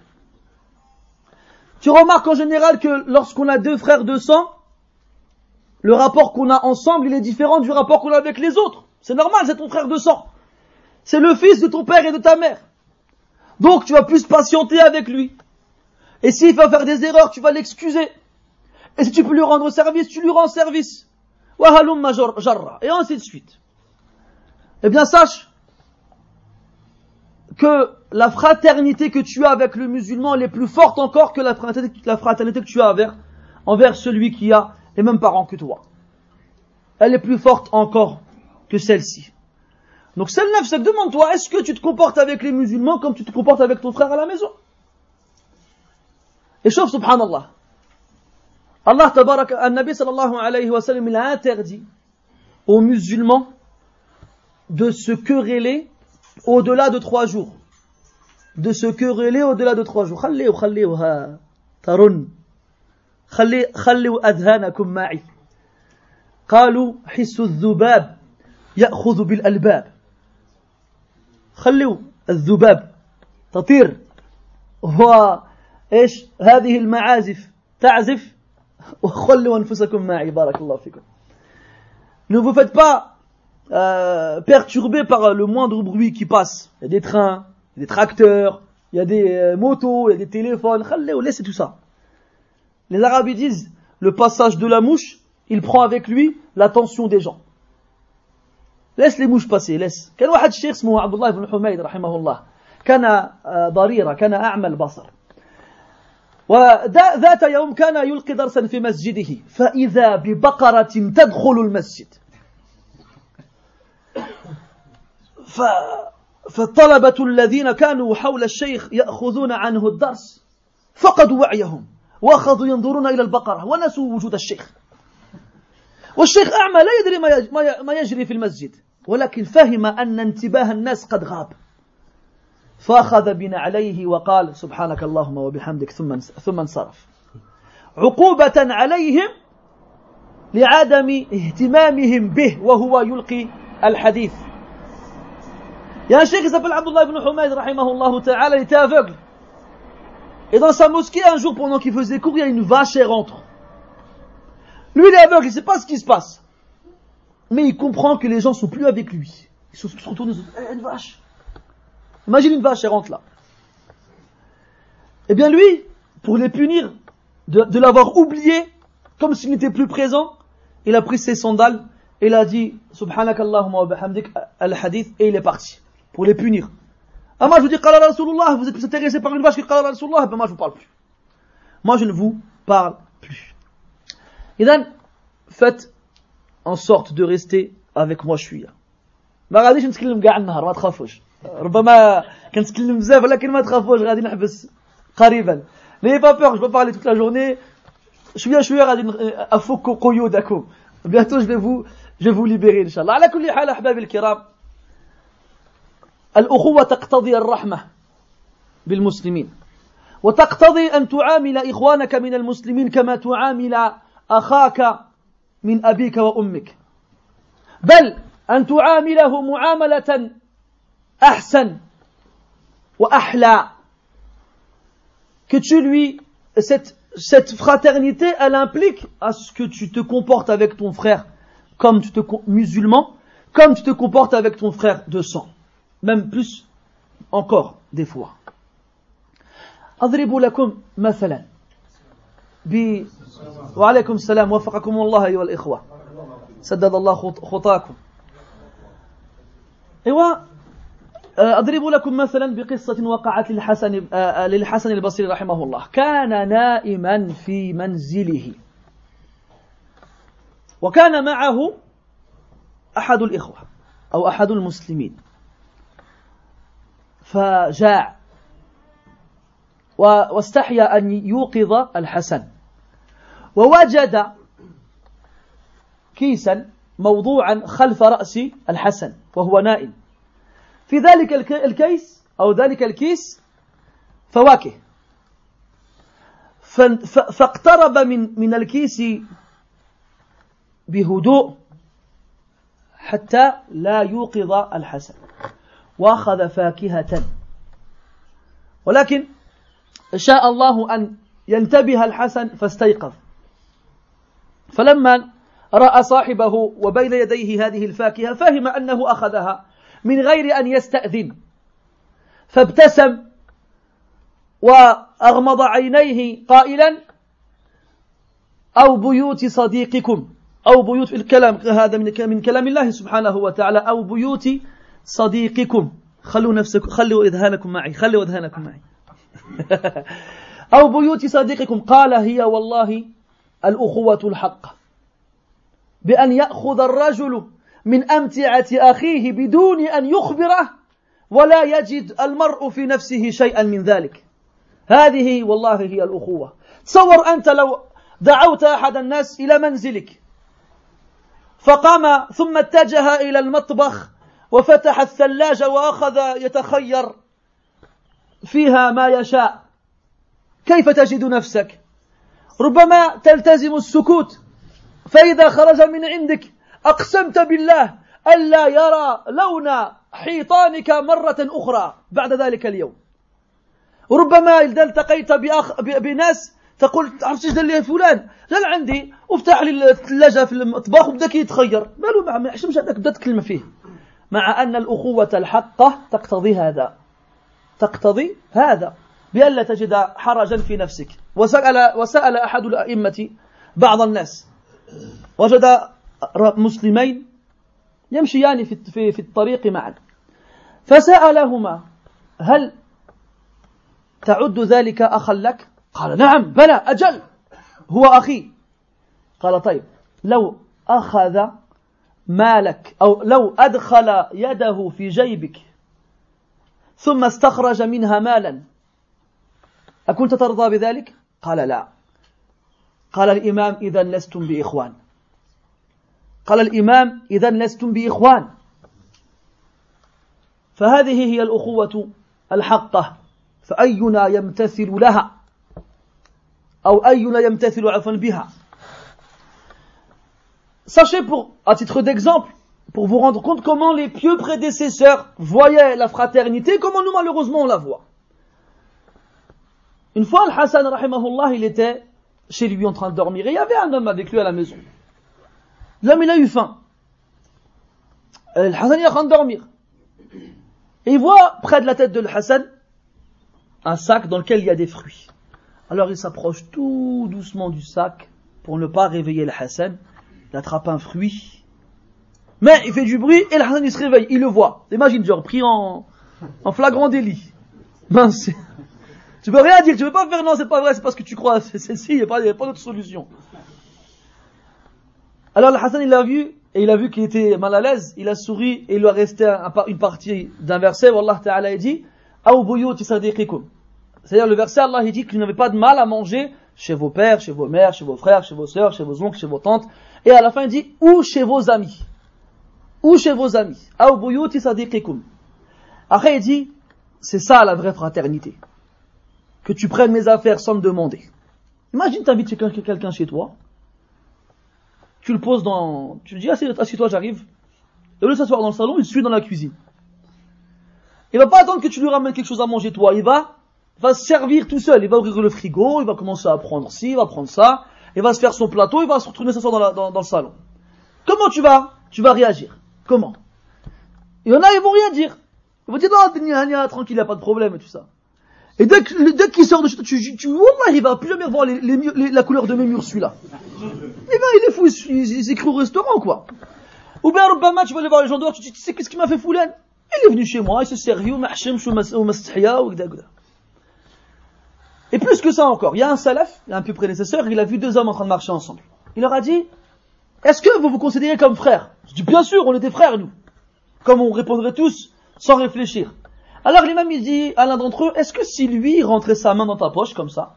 Tu remarques en général que lorsqu'on a deux frères de sang, le rapport qu'on a ensemble, il est différent du rapport qu'on a avec les autres. C'est normal, c'est ton frère de sang. C'est le fils de ton père et de ta mère. Donc tu vas plus patienter avec lui. Et s'il va faire des erreurs, tu vas l'excuser. Et si tu peux lui rendre service, tu lui rends service. Et ainsi de suite. Eh bien, sache que la fraternité que tu as avec le musulman, elle est plus forte encore que la fraternité, que tu as envers, celui qui a les mêmes parents que toi. Elle est plus forte encore que celle-ci. Donc celle neuf, que demande-toi, est-ce que tu te comportes avec les musulmans comme tu te comportes avec ton frère à la maison? Et chauffe, subhanallah. Allah tabarak, al-Nabi sallallahu alayhi wa sallam, il a interdit aux musulmans de se quereller au-delà de trois jours. De se quereller au-delà de trois jours. خليه خليوها ترن خلي خلوا أذهانكم معي قالوا حس الذباب يأخذ بالألباب خلوا الذباب تطير وإيش هذه المعازف تعزف وخلوا أنفسكم معي بارك الله فيكم Ne vous faites pas euh, perturbé par le moindre bruit qui passe. Il y a des trains, il y a des tracteurs, il y a des euh, motos, il y a des téléphones. Laissez tout ça. Les Arabes disent le passage de la mouche, il prend avec lui l'attention des gens. Laisse les mouches passer, laisse. كان واحد الشيخ اسمه عبد الله بن حميد رحمه الله كان ضريرة كان أعمى البصر وذات يوم كان يلقي درسا في مسجده فإذا ببقرة تدخل المسجد. فالطلبة الذين كانوا حول الشيخ يأخذون عنه الدرس فقدوا وعيهم وأخذوا ينظرون إلى البقرة ونسوا وجود الشيخ. والشيخ أعمى لا يدري ما يجري في المسجد ولكن فهم أن انتباه الناس قد غاب. فأخذ بنعليه وقال سبحانك اللهم وبحمدك ثم ثم انصرف عقوبة عليهم لعدم اهتمامهم به وهو يلقي الحديث Il y a un cheikh qui s'appelle Abdullah ibn Humayd, rahimahullah ta'ala, il était aveugle. Et dans sa mosquée, un jour, pendant qu'il faisait cours, il y a une vache, elle rentre. Lui, il est aveugle, il sait pas ce qui se passe. Mais il comprend que les gens sont plus avec lui. Ils tous retournés, ils disent, eh, une vache. Imagine une vache, elle rentre là. Eh bien, lui, pour les punir de, de l'avoir oublié, comme s'il n'était plus présent, il a pris ses sandales et il a dit, Subhanakallahumma wa bihamdik al-hadith, et il est parti pour les punir. Ah, moi je vous dis, Qala Rasulullah, vous êtes plus intéressé par une vache que Qala Rasulullah, ben moi je vous parle plus. Moi je ne vous parle plus. Et donc, faites en sorte de rester avec moi je suis là. ما غاديش نتكلم كاع النهار ما تخافوش ربما كنتكلم بزاف ولكن ما تخافوش غادي نحبس قريبا. N'ayez pas peur je peux parler toute la journée. شوية شوية غادي أفك قيودكم. Bientôt je vais vous je vais vous libérer inchallah على كل حال أحبابي الكرام الأخوة تقتضي الرحمة بالمسلمين. وتقتضي أن تعامل إخوانك من المسلمين كما تعامل أخاك من أبيك وأمك. بل أن تعامله معاملة أحسن وأحلى que tu lui cette, cette fraternité elle implique à ce que tu te comportes avec ton frère comme tu te musulman comme tu te comportes avec ton frère de sang même plus encore des fois أضرب لكم مثلا ب وعليكم السلام وفقكم الله أيها الإخوة سدد الله خطاكم أيوة أضرب لكم مثلا بقصة وقعت للحسن للحسن البصري رحمه الله. كان نائما في منزله. وكان معه أحد الإخوة أو أحد المسلمين. فجاع. واستحيا أن يوقظ الحسن. ووجد كيسا موضوعا خلف رأس الحسن وهو نائم. في ذلك الكيس أو ذلك الكيس فواكه. فاقترب من من الكيس بهدوء حتى لا يوقظ الحسن وأخذ فاكهة. ولكن شاء الله أن ينتبه الحسن فاستيقظ. فلما رأى صاحبه وبين يديه هذه الفاكهة فهم أنه أخذها. من غير أن يستأذن. فابتسم وأغمض عينيه قائلا أو بيوت صديقكم أو بيوت الكلام هذا من كلام الله سبحانه وتعالى أو بيوت صديقكم. خلوا نفسكم خلوا إذهانكم معي خلوا إذهانكم معي. أو بيوت صديقكم. قال هي والله الأخوة الحق. بأن يأخذ الرجل من أمتعة أخيه بدون أن يخبره ولا يجد المرء في نفسه شيئا من ذلك. هذه والله هي الأخوة. تصور أنت لو دعوت أحد الناس إلى منزلك فقام ثم اتجه إلى المطبخ وفتح الثلاجة وأخذ يتخير فيها ما يشاء. كيف تجد نفسك؟ ربما تلتزم السكوت فإذا خرج من عندك أقسمت بالله ألا يرى لون حيطانك مرة أخرى بعد ذلك اليوم. ربما إذا التقيت بأخ بناس تقول تعرف إيش لي فلان؟ جا عندي. وفتح لي الثلاجة في المطبخ وبدا يتخير مالو ما يحشمش هذاك بدا تكلم فيه. مع أن الأخوة الحقة تقتضي هذا. تقتضي هذا. بألا تجد حرجا في نفسك. وسأل, وسأل أحد الأئمة بعض الناس. وجد مسلمين يمشيان في, في, الطريق معا فسألهما هل تعد ذلك أخا لك؟ قال نعم بلى أجل هو أخي. قال طيب لو أخذ مالك أو لو أدخل يده في جيبك ثم استخرج منها مالا أكنت ترضى بذلك؟ قال لا. قال الإمام إذا لستم بإخوان. قال الإمام إذا لستم بإخوان فهذه هي الأخوة الحقة فأينا يمتثل لها أو أينا يمتثل عفوا بها Sachez pour, à titre d'exemple, pour vous rendre compte comment les pieux prédécesseurs voyaient la fraternité, comment nous malheureusement on la voit. Une fois, Al-Hassan, rahimahullah, il était chez lui en train de dormir et il y avait un homme avec lui à la maison. L'homme, il a eu faim. Al-Hassan, il est en train de dormir. Et il voit près de la tête de Al-Hassan un sac dans lequel il y a des fruits. Alors il s'approche tout doucement du sac pour ne pas réveiller Al-Hassan. Il attrape un fruit. Mais il fait du bruit et Al-Hassan il se réveille, il le voit. Imagine, genre pris en, en flagrant délit. Mince. Tu peux rien dire, tu peux pas faire non, c'est pas vrai, c'est parce que tu crois, c'est si, il n'y a pas, pas d'autre solution. Alors le Hassan il l'a vu, et il a vu qu'il était mal à l'aise, il a souri, et il lui a resté une partie d'un verset où Allah Ta'ala dit, c'est-à-dire le verset Allah il dit qu'il n'avait pas de mal à manger chez vos pères, chez vos mères, chez vos frères, chez vos sœurs, chez vos oncles, chez vos tantes, et à la fin il dit, ou chez vos amis. Ou chez vos amis. Après, il dit, c'est ça la vraie fraternité. Que tu prennes mes affaires sans me demander. Imagine, t'invites quelqu'un chez toi, tu le poses dans, tu lui dis, assieds-toi, j'arrive. Et de s'asseoir dans le salon, il suit dans la cuisine. Il va pas attendre que tu lui ramènes quelque chose à manger toi, il va, va se servir tout seul, il va ouvrir le frigo, il va commencer à prendre ci, il va prendre ça, il va se faire son plateau, il va se retourner s'asseoir dans, dans, le salon. Comment tu vas? Tu vas réagir. Comment? Il y en a, ils vont rien dire. Ils vont dire, non, tranquille, il n'y a pas de problème et tout ça. Et dès, dès qu'il sort de chez toi, tu, tu, Wallah, il va plus jamais revoir les, les, la couleur de mes murs, celui-là. Eh ben, il est fou, il, s'écrit au restaurant, quoi. Ou bien, Rubama, tu vas aller voir les gens dehors, tu, tu sais qu'est-ce qui m'a fait fouler Il est venu chez moi, il s'est servi au mahshim, au mastihya, ou Et plus que ça encore, il y a un salaf, un peu prédécesseur, il a vu deux hommes en train de marcher ensemble. Il leur a dit, est-ce que vous vous considérez comme frères? Je dis, bien sûr, on était frères, nous. Comme on répondrait tous, sans réfléchir. Alors l'imam il dit à l'un d'entre eux, est-ce que si lui rentrait sa main dans ta poche comme ça,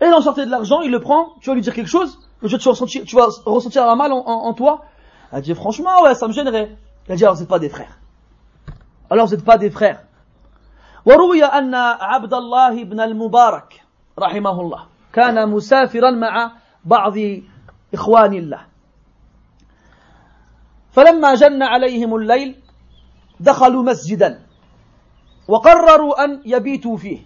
et il en sortait de l'argent, il le prend, tu vas lui dire quelque chose, tu vas ressentir, tu vas ressentir un mal en, toi Il a dit franchement ouais ça me gênerait. Il a dit alors vous n'êtes pas des frères. Alors vous n'êtes pas des frères. وروي أن عبد الله بن المبارك رحمه الله كان مسافرا مع بعض إخوان الله فلما جن عليهم الليل دخلوا مسجدا وقرروا أن يبيتوا فيه.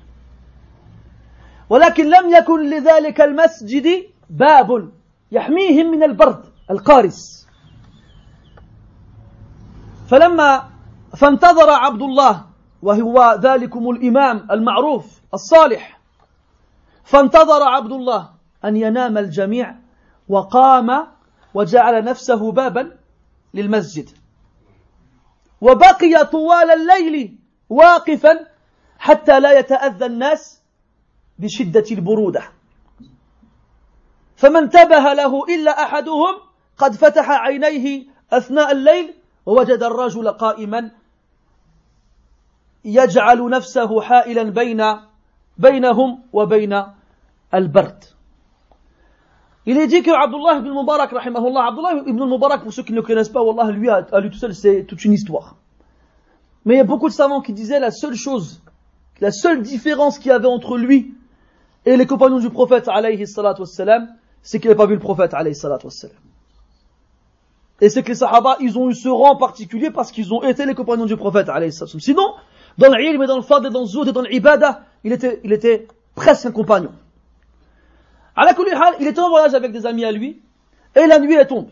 ولكن لم يكن لذلك المسجد باب يحميهم من البرد القارس. فلما فانتظر عبد الله وهو ذلكم الإمام المعروف الصالح فانتظر عبد الله أن ينام الجميع وقام وجعل نفسه بابا للمسجد. وبقي طوال الليل واقفا حتى لا يتأذى الناس بشدة البرودة فما انتبه له إلا أحدهم قد فتح عينيه أثناء الليل ووجد الرجل قائما يجعل نفسه حائلا بين بينهم وبين البرد Il est dit que Abdullah ibn Mubarak, rahimahullah, Abdullah ibn Mubarak, pour ceux qui ne connaissent pas, Wallah, lui, à lui tout seul, c'est toute une histoire. Mais il y a beaucoup de savants qui disaient la seule chose, la seule différence qu'il y avait entre lui et les compagnons du prophète, c'est qu'il n'avait pas vu le prophète. Et c'est que les sahaba, ils ont eu ce rang particulier parce qu'ils ont été les compagnons du prophète. Sinon, dans l'ilm et dans le fad et dans le zout et dans l'ibada, il était, il était presque un compagnon. il était en voyage avec des amis à lui, et la nuit elle tombe.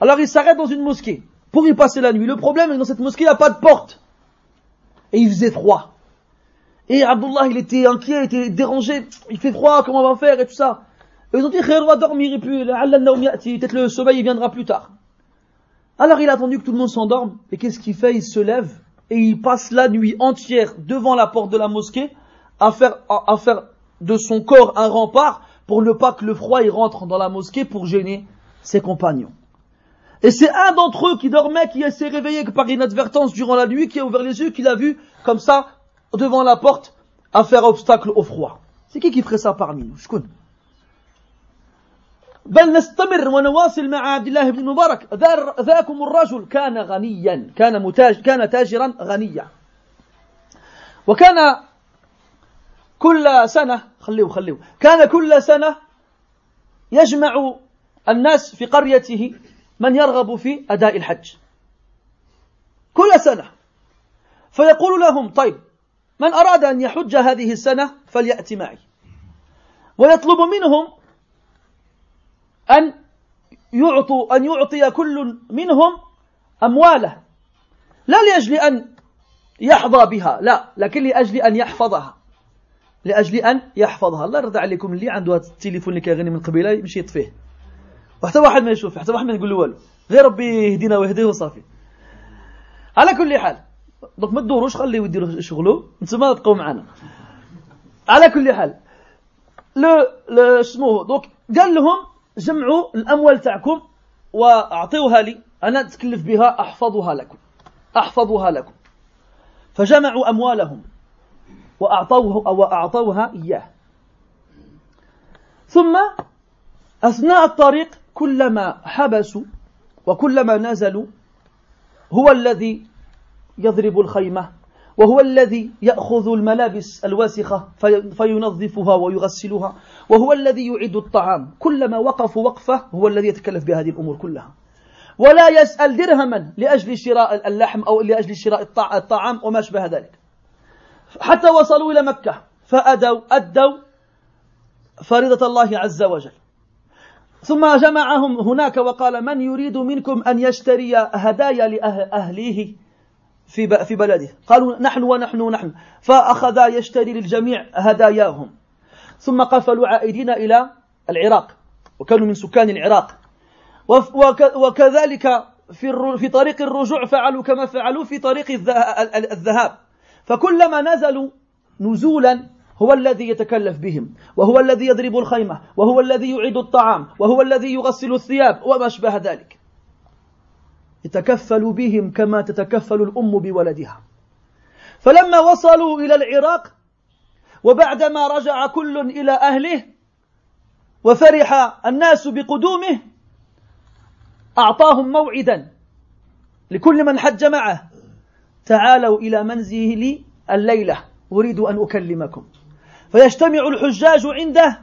Alors il s'arrête dans une mosquée pour y passer la nuit. Le problème est que dans cette mosquée, il n'y a pas de porte et il faisait froid. Et Abdullah, il était inquiet, il était dérangé, il fait froid, comment on va faire et tout ça. Et ils ont dit, on va dormir et puis peut-être le sommeil il viendra plus tard. Alors il a attendu que tout le monde s'endorme, et qu'est-ce qu'il fait? Il se lève, et il passe la nuit entière devant la porte de la mosquée, à faire, à, faire de son corps un rempart, pour ne pas que le froid y rentre dans la mosquée pour gêner ses compagnons. Et c'est un d'entre eux qui dormait, qui s'est réveillé par inadvertance durant la nuit, qui a ouvert les yeux, qui l'a vu comme ça devant la porte à faire obstacle au froid. C'est qui qui ferait ça parmi nous connais. بل نستمر ونواصل مع عبد الله بن المبارك ذاكم الرجل كان غنيا كان متاج كان تاجرا غنيا وكان كل سنة خليه خليه كان كل سنة يجمع الناس في قريته من يرغب في أداء الحج. كل سنة. فيقول لهم طيب من أراد أن يحج هذه السنة فليأتي معي. ويطلب منهم أن يعطوا أن يعطي كل منهم أمواله. لا لأجل أن يحظى بها لا لكن لأجل أن يحفظها. لأجل أن يحفظها. الله يرضى عليكم اللي عنده التليفون اللي كيغني من قبيلة يمشي يطفيه. وحتى واحد ما يشوف حتى واحد ما يقول له والو غير ربي يهدينا ويهديه وصافي. على كل حال دونك ما تدوروش خليه يديروا شغله انتما تبقوا معنا. على كل حال لو شنو دونك قال لهم جمعوا الأموال تاعكم واعطوها لي أنا أتكلف بها أحفظها لكم. أحفظها لكم. فجمعوا أموالهم وأعطوه وأعطوها إياه. ثم أثناء الطريق كلما حبسوا وكلما نزلوا هو الذي يضرب الخيمة وهو الذي يأخذ الملابس الواسخة فينظفها ويغسلها وهو الذي يعد الطعام. كلما وقفوا وقفة هو الذي يتكلف بهذه الأمور كلها. ولا يسأل درهما لأجل شراء اللحم أو لأجل شراء الطعام وما أشبه ذلك. حتى وصلوا إلى مكة فأدوا أدوا فريضة الله عز وجل. ثم جمعهم هناك وقال من يريد منكم أن يشتري هدايا لأهليه في في بلده؟ قالوا نحن ونحن ونحن فأخذ يشتري للجميع هداياهم. ثم قفلوا عائدين إلى العراق. وكانوا من سكان العراق. وكذلك في في طريق الرجوع فعلوا كما فعلوا في طريق الذهاب. فكلما نزلوا نزولا هو الذي يتكلف بهم وهو الذي يضرب الخيمة وهو الذي يعيد الطعام وهو الذي يغسل الثياب وما أشبه ذلك. يتكفل بهم كما تتكفل الأم بولدها. فلما وصلوا إلى العراق وبعدما رجع كل إلى أهله وفرح الناس بقدومه أعطاهم موعدا لكل من حج معه. تعالوا إلى منزله الليلة أريد أن أكلمكم. فيجتمع الحجاج عنده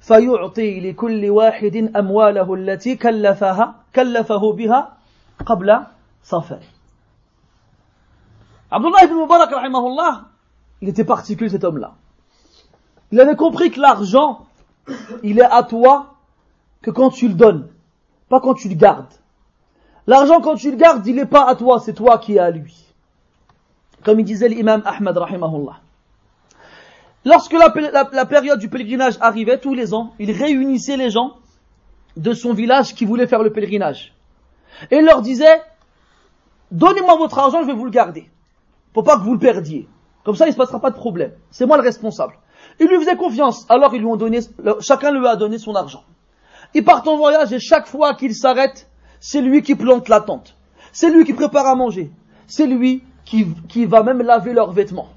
فيعطي لكل واحد أمواله التي كلفها كلفه بها قبل صفره Abdullah ibn Mubarak, rahimahullah, il était particulier cet homme-là. Il avait compris que l'argent, il est à toi que quand tu le donnes, pas quand tu le gardes. L'argent, quand tu le gardes, il n'est pas à toi, c'est toi qui es à lui. Comme il disait l'imam Ahmad, rahimahullah. Lorsque la, période du pèlerinage arrivait, tous les ans, il réunissait les gens de son village qui voulaient faire le pèlerinage. Et il leur disait, donnez-moi votre argent, je vais vous le garder. Pour pas que vous le perdiez. Comme ça, il ne se passera pas de problème. C'est moi le responsable. Il lui faisait confiance, alors ils lui ont donné, chacun lui a donné son argent. Ils partent en voyage et chaque fois qu'il s'arrête, c'est lui qui plante la tente. C'est lui qui prépare à manger. C'est lui qui va même laver leurs vêtements.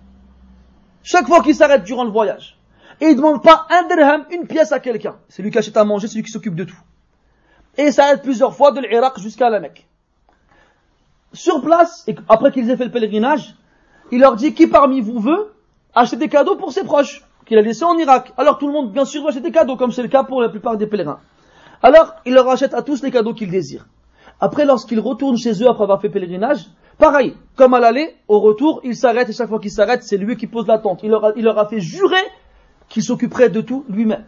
Chaque fois qu'il s'arrête durant le voyage. Il ne demande pas un dirham, une pièce à quelqu'un. C'est lui qui achète à manger, c'est lui qui s'occupe de tout. Et il s'arrête plusieurs fois de l'Irak jusqu'à la Mecque. Sur place, et après qu'ils aient fait le pèlerinage, il leur dit qui parmi vous veut acheter des cadeaux pour ses proches, qu'il a laissés en Irak? Alors tout le monde, bien sûr, veut acheter des cadeaux, comme c'est le cas pour la plupart des pèlerins. Alors, il leur achète à tous les cadeaux qu'ils désirent. Après, lorsqu'ils retournent chez eux après avoir fait pèlerinage, Pareil, comme à l'aller, au retour, il s'arrête et chaque fois qu'il s'arrête, c'est lui qui pose la tente. Il leur a, fait jurer qu'il s'occuperait de tout lui-même.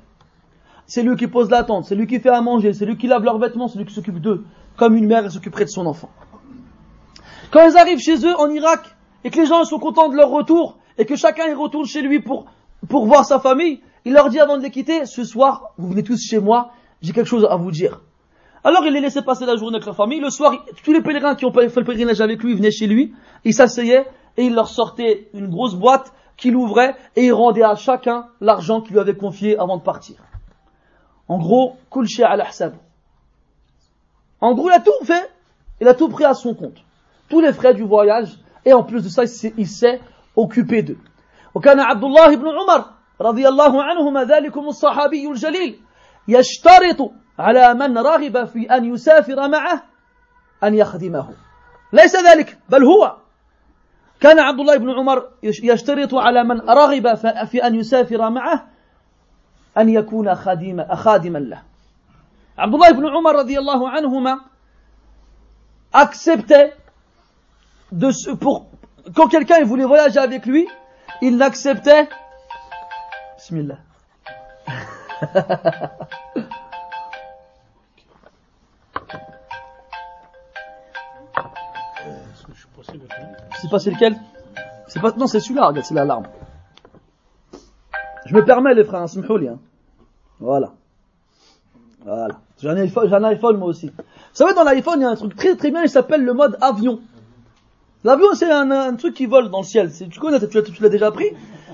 C'est lui qui pose la tente, c'est lui qui fait à manger, c'est lui qui lave leurs vêtements, c'est lui qui s'occupe d'eux, comme une mère s'occuperait de son enfant. Quand ils arrivent chez eux en Irak et que les gens sont contents de leur retour et que chacun y retourne chez lui pour voir sa famille, il leur dit avant de les quitter, ce soir, vous venez tous chez moi, j'ai quelque chose à vous dire. Alors il les laissait passer la journée avec leur famille. Le soir, tous les pèlerins qui ont fait le pèlerinage avec lui venaient chez lui. Il s'asseyait et il leur sortait une grosse boîte qu'il ouvrait et il rendait à chacun l'argent qu'il lui avait confié avant de partir. En gros, kul al En gros, il a tout fait. Il a tout pris à son compte. Tous les frais du voyage. Et en plus de ça, il s'est occupé d'eux. وكان عبد الله بن عمر رضي الله عنهما ذلكم الصحابي الجليل يشترط على من رغب في أن يسافر معه أن يخدمه. ليس ذلك بل هو. كان عبد الله بن عمر يشترط على من رغب في أن يسافر معه أن يكون خادما خادما له. عبد الله بن عمر رضي الله عنهما acceptait de pour quand quelqu'un voulait voyager avec lui il n'acceptait Bismillah. C'est pas c'est lequel C'est pas non c'est celui-là, regarde, c'est l'alarme. Je me permets les frères, hein. Voilà. Voilà. J'ai un, iPhone, j'ai un iPhone moi aussi. Vous savez dans l'iPhone il y a un truc très très bien, il s'appelle le mode avion. L'avion c'est un, truc qui vole dans le ciel. Tu connais, tu, tu l'as déjà pris.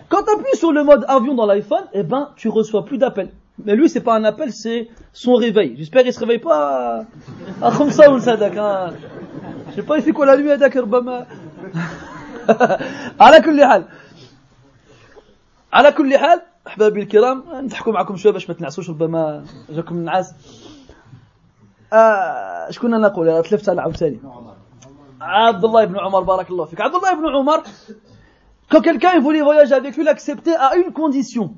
Quand tu appuies sur le mode avion dans l'iPhone, eh ben tu reçois plus d'appels. Mais lui c'est pas un appel, c'est son réveil. J'espère qu'il se réveille pas à comme ça ou ça d'accord. Je sais pas il fait quoi la nuit à Dakar على كل حال على كل حال احبابي الكرام نضحكوا معكم شوية باش ما تنعسوش ربما جاكم النعاس آه شكون أنا نقول تلفت على عاوتاني عبد الله بن عمر بارك الله فيك عبد الله بن عمر Quand quelqu'un voulait voyager avec lui, l'acceptait à une condition.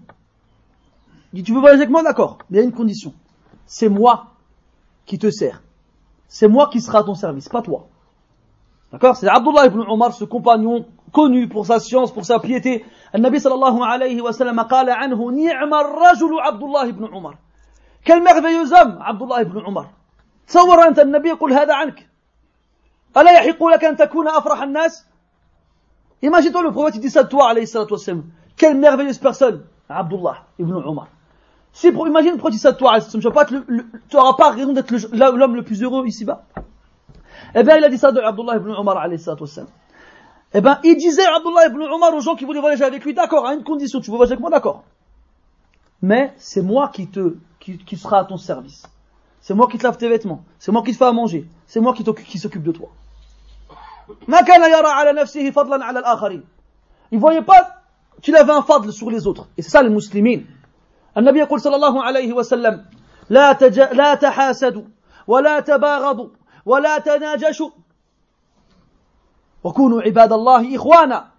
Il dit, tu veux voyager avec moi, d'accord, mais il y a une condition. C'est moi qui te sers. C'est moi qui sera à ton service, pas toi. D'accord C'est Abdullah ibn Omar, ce compagnon connu pour sa science, pour sa piété. النبي صلى الله عليه وسلم قال عنه نعم الرجل عبد الله بن عمر quel merveilleux homme عبد الله بن عمر تصور أنت النبي يقول هذا عنك ألا يحق لك أن تكون أفرح الناس Imagine-toi le prophète, dit ça de toi, alayhi salatu wassalam. Quelle merveilleuse personne, Abdullah ibn Umar. Si, imagine pourquoi il dit ça de toi, tu n'auras pas raison d'être l'homme le plus heureux ici-bas. Eh bien, il a dit ça de Abdullah ibn Umar, alayhi salatu wassalam. Eh bien, il disait Abdullah ibn Umar aux gens qui voulaient voyager avec lui, d'accord, à une condition, tu veux voyager avec moi, d'accord. Mais c'est moi qui te, qui, qui sera à ton service. C'est moi qui te lave tes vêtements. C'est moi qui te fais à manger. C'est moi qui, qui s'occupe de toi. ما كان يرى على نفسه فضلا على الآخرين il voyait pas qu'il avait un fadl sur les autres et c'est ça les musulmans النبي يقول صلى الله عليه وسلم لا تج... لا تحاسدوا ولا تباغضوا ولا تناجشوا. وكونوا عباد الله إخوانا.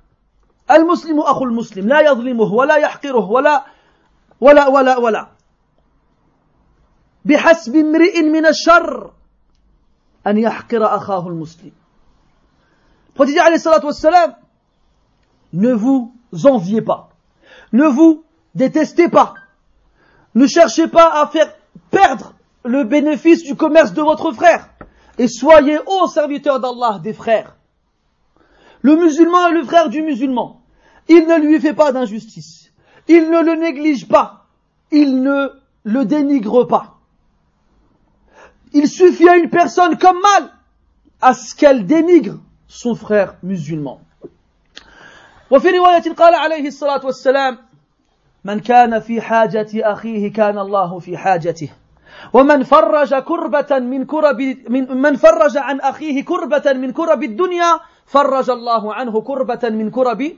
المسلم أخو المسلم لا يظلمه ولا يحقره ولا ولا ولا ولا. بحسب امرئ من الشر أن يحقر أخاه المسلم. فتجي عليه الصلاة والسلام ne vous enviez pas. Ne vous détestez pas. Ne cherchez pas à faire perdre le bénéfice du commerce de votre frère. Et soyez, ô serviteurs d'Allah, des frères. Le musulman est le frère du musulman. Il ne lui fait pas d'injustice. Il ne le néglige pas. Il ne le dénigre pas. Il suffit à une personne comme mal à ce qu'elle dénigre son frère musulman. وفي رواية قال عليه الصلاة والسلام من كان في حاجة أخيه كان الله في حاجته ومن فرج كربة من كرب من, من فرج عن أخيه كربة من كرب الدنيا فرج الله عنه كربة من كرب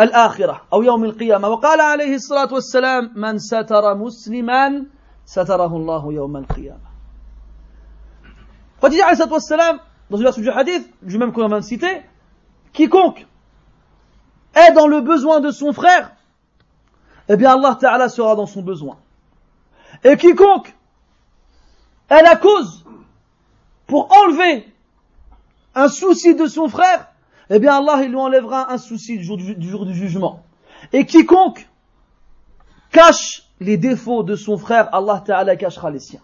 الآخرة أو يوم القيامة وقال عليه الصلاة والسلام من ستر مسلما ستره الله يوم القيامة وتجي عليه الصلاة والسلام dans une version hadith, du même qu'on vient de citer, quiconque est dans le besoin de son frère, eh bien Allah Ta'ala sera dans son besoin. Et quiconque est la cause pour enlever un souci de son frère, eh bien Allah il lui enlèvera un souci du jour du, du, jour du jugement. Et quiconque cache les défauts de son frère, Allah Ta'ala cachera les siens.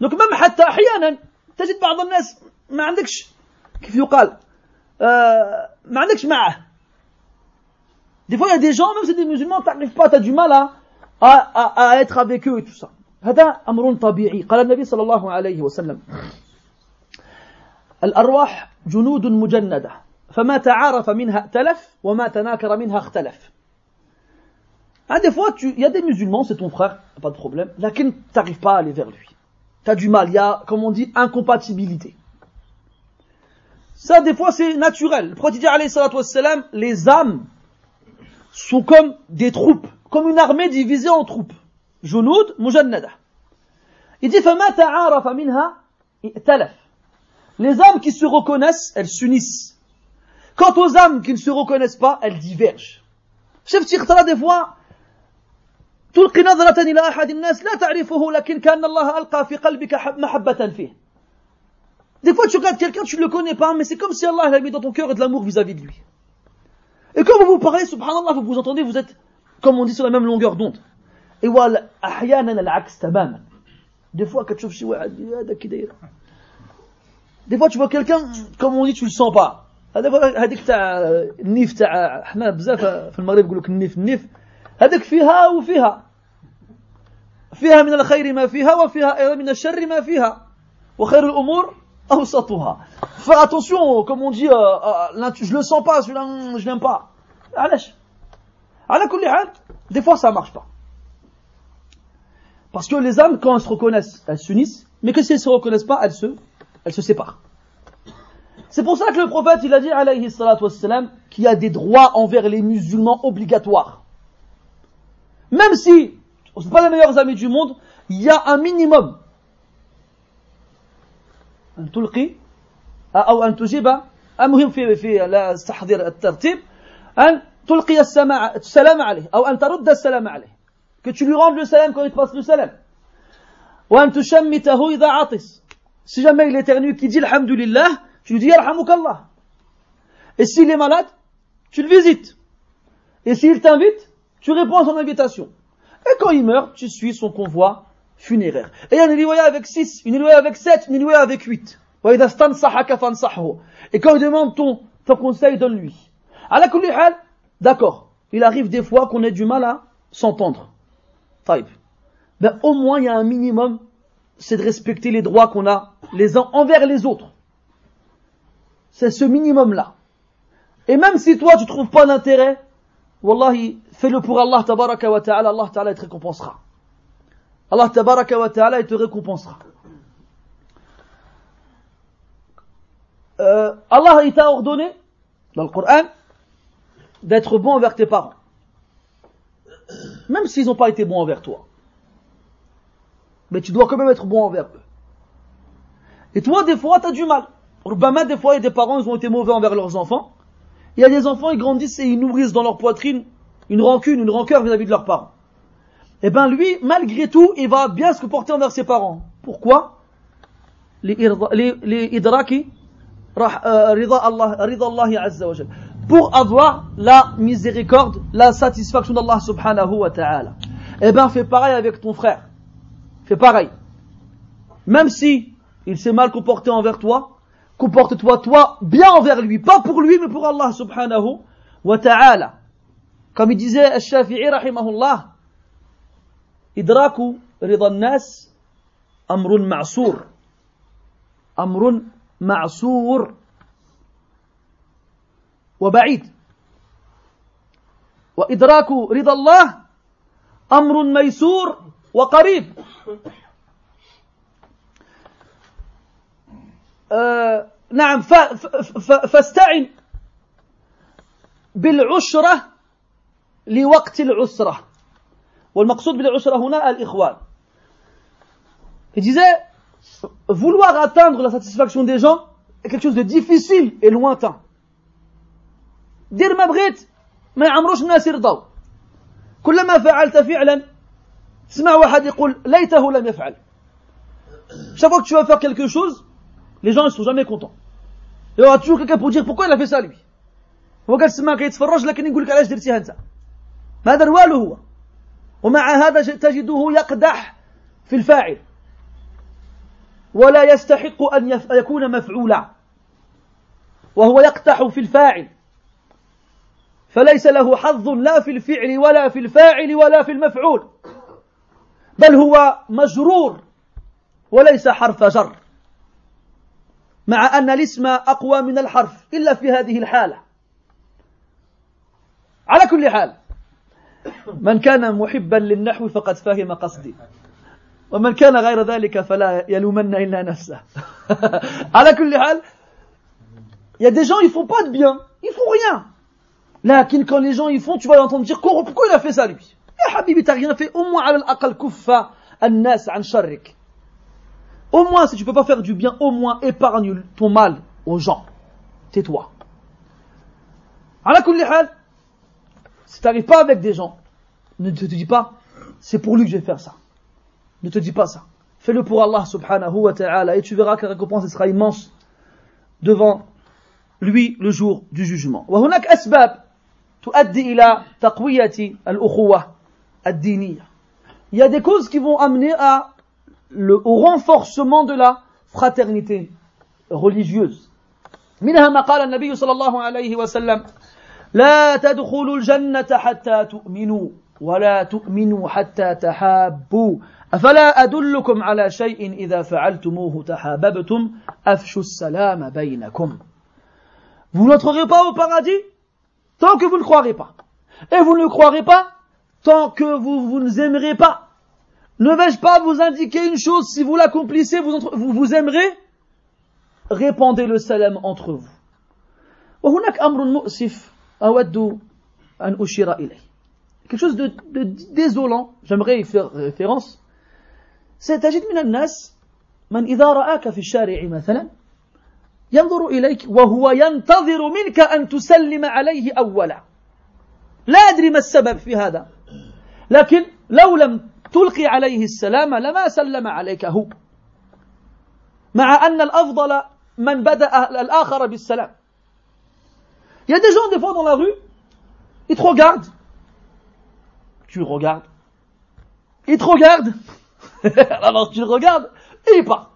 Donc même حتى أحيانا تجد بعض الناس ما عندكش كيف يقال آه ما عندكش معه des fois il y a des gens même si c'est des musulmans t'arrives pas t'as du mal à, à, à, à être avec eux et tout ça هذا أمر طبيعي قال النبي صلى الله عليه وسلم الأرواح جنود مجندة فما تعارف منها ائتلف وما تناكر منها اختلف Des fois, il y a des musulmans, c'est ton frère, pas de problème, laquelle t'arrives pas à aller vers lui. T'as du mal, il y a, comme on dit, incompatibilité. Ça, des fois, c'est naturel. Le prophète dit, alayhi salatu wassalam, les âmes sont comme des troupes, comme une armée divisée en troupes. Junud, mujannada. Il dit, فَمَا تَعَارَفَ مِنْهَا ائتلف. Les âmes qui se reconnaissent, elles s'unissent. Quant aux âmes qui ne se reconnaissent pas, elles divergent. Chef Tirtara, des fois, تلقي نظرة إلى أحد الناس لا تعرفه لكن كأن الله ألقى في قلبك محبة فيه. Des fois, tu regardes quelqu'un, tu ne le connais pas, mais c'est comme si Allah a mis dans ton cœur de l'amour vis-à-vis de lui. Et quand vous vous parlez, subhanallah, vous vous entendez, vous êtes, comme on dit, sur la même longueur d'onde. ايوا أحيانا العكس تماما. دي فوا كتشوف شي واحد هذا كي داير دي فوا تشوف كيلكان كوم اون دي تو سون با هذاك هذيك تاع النيف تاع حنا بزاف في المغرب يقول لك النيف النيف هذاك فيها وفيها فيها من الخير ما فيها وفيها أيضا من الشر ما فيها وخير الأمور اوسطها فاتونسيون كوم اون دي جو لو سون با جو لام با علاش على كل حال دي فوا سا مارش با Parce que les âmes, quand elles se reconnaissent, elles s'unissent, mais que si elles se reconnaissent pas, elles se, elles se séparent. C'est pour ça que le prophète, il a dit, alayhi salatu wassalam, qu'il y a des droits envers les musulmans obligatoires. Même si ce sont pas les meilleurs amis du monde, il y a un minimum. أن تلقي أو أن تجيب المهم في في تحضير الترتيب أن تلقي السلام عليه أو أن ترد السلام عليه Que tu lui rendes le salam quand il te passe le salam. Si jamais il est éternue, qui dit Alhamdulillah, tu lui dis Alhamdulillah. Et s'il est malade, tu le visites. Et s'il t'invite, tu réponds à son invitation. Et quand il meurt, tu suis son convoi funéraire. Et il y a une riwaya avec 6, une riwaya avec 7, une riwaya avec 8. Et quand il demande ton, ton conseil, donne-lui. D'accord. Il arrive des fois qu'on ait du mal à s'entendre ben, au moins il y a un minimum, c'est de respecter les droits qu'on a les uns envers les autres. C'est ce minimum-là. Et même si toi tu trouves pas d'intérêt, Wallahi, fais-le pour Allah tabaraka wa Allah te récompensera. Allah tabaraka wa ta'ala te récompensera. Euh, Allah t'a ordonné dans le Coran d'être bon envers tes parents même s'ils n'ont pas été bons envers toi. Mais tu dois quand même être bon envers eux. Et toi, des fois, tu as du mal. Urbama, des fois, il y a des parents, ils ont été mauvais envers leurs enfants. Il y a des enfants, ils grandissent et ils nourrissent dans leur poitrine une rancune, une rancœur vis-à-vis de leurs parents. Eh bien lui, malgré tout, il va bien se comporter envers ses parents. Pourquoi? Les idraki, euh, rida Allah azza wa pour avoir la miséricorde, la satisfaction d'Allah subhanahu wa ta'ala. Eh bien, fais pareil avec ton frère. Fais pareil. Même si il s'est mal comporté envers toi, comporte-toi toi bien envers lui, pas pour lui, mais pour Allah subhanahu wa ta'ala. Comme il disait Al-Shafi'i rahimahullah, idraku rida nas amrun ma'sour. Amrun ma'sour. وبعيد. وإدراك رضا الله أمر ميسور وقريب. آه نعم فاستعن بالعشرة لوقت العسرة. والمقصود بالعسرة هنا الإخوان. Il disait, vouloir atteindre la satisfaction des gens est quelque chose de difficile et lointain. دير ما بغيت ما يعمروش الناس يرضوا كلما فعلت فعلا تسمع واحد يقول ليته لم يفعل. Chaque fois que tu vas faire quelque chose les gens ne sont jamais contents. Il y aura toujours quelqu'un pour dire pourquoi il a fait ça lui? هو قال تسمع كيتفرج لكن يقول لك علاش درتيها انت ما دار والو هو ومع هذا تجده يقدح في الفاعل ولا يستحق أن يكون مفعولا وهو يقتح في الفاعل فليس له حظ لا في الفعل ولا في الفاعل ولا في المفعول. بل هو مجرور وليس حرف جر. مع أن الاسم أقوى من الحرف إلا في هذه الحالة. على كل حال من كان محبا للنحو فقد فهم قصدي. ومن كان غير ذلك فلا يلومن إلا نفسه. على كل حال il y a des gens ils font pas de bien. Rien. Là, quand les gens ils font, tu vas l'entendre dire pourquoi il a fait ça lui Eh Habibi, t'as rien fait, au moins al aqal kuffa an-nas an sharrik. Au moins, si tu peux pas faire du bien, au moins épargne ton mal aux gens. Tais-toi. Ala kulli hal, si t'arrives pas avec des gens, ne te dis pas, c'est pour lui que je vais faire ça. Ne te dis pas ça. Fais-le pour Allah subhanahu wa ta'ala et tu verras que la récompense sera immense devant lui le jour du jugement. وهناك أسباب تؤدي إلى تقوية الأخوة الدينية. Il y a des causes qui vont amener à le, au renforcement de la fraternité religieuse. منها ما قال النبي صلى الله عليه وسلم لا تدخلوا الجنة حتى تؤمنوا ولا تؤمنوا حتى تحابوا أفلا أدلكم على شيء إذا فعلتموه تحاببتم أفشوا السلام بينكم Vous n'entrerez pas au paradis tant que vous ne croirez pas. Et vous ne croirez pas tant que vous, vous ne aimerez pas. Ne vais-je pas vous indiquer une chose, si vous l'accomplissez, vous, vous, vous aimerez Répandez le salam entre vous. وهناك أمر مؤسف أود أن أشير إليه. Quelque chose de, de désolant, j'aimerais y faire référence. C'est تجد من الناس من إذا رآك في الشارع مثلا ينظر إليك وهو ينتظر منك أن تسلم عليه أولا لا أدري ما السبب في هذا لكن لو لم تلقي عليه السلام لما سلم عليك هو مع أن الأفضل من بدأ الآخر بالسلام Il y a des gens, des fois, dans la rue, ils te regardent. Tu regardes. Il te regarde. Alors tu le regardes et il part.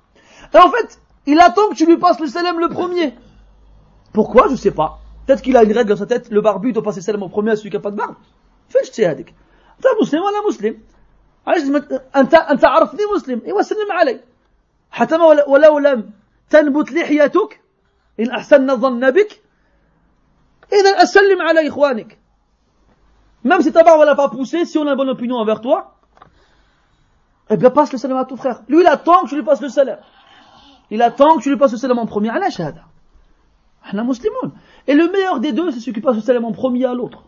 Et en fait, il attend que tu lui passes le salam le premier. Pourquoi Je sais pas. Peut-être qu'il a une règle dans sa tête, le barbu doit passer le salam au premier à celui qui n'a pas de barbe. Fais le هذيك. أنت مسلم وأنا مسلم. علاش أنت أنت عرفتني مسلم. إيوا سلم علي. حتى ولو لم تنبت لحيتك إن أحسن ظن بك إذا أسلم على إخوانك. Même si ta barbe n'a pas poussé, si on a une bonne opinion envers toi, eh bien passe le salam à ton frère. Lui, il attend que tu lui passes le salam. Il attend que tu lui passes le salam en premier. علاش هذا؟ احنا مسلمون. Et le meilleur des deux, c'est celui qui passe le salam en premier à l'autre.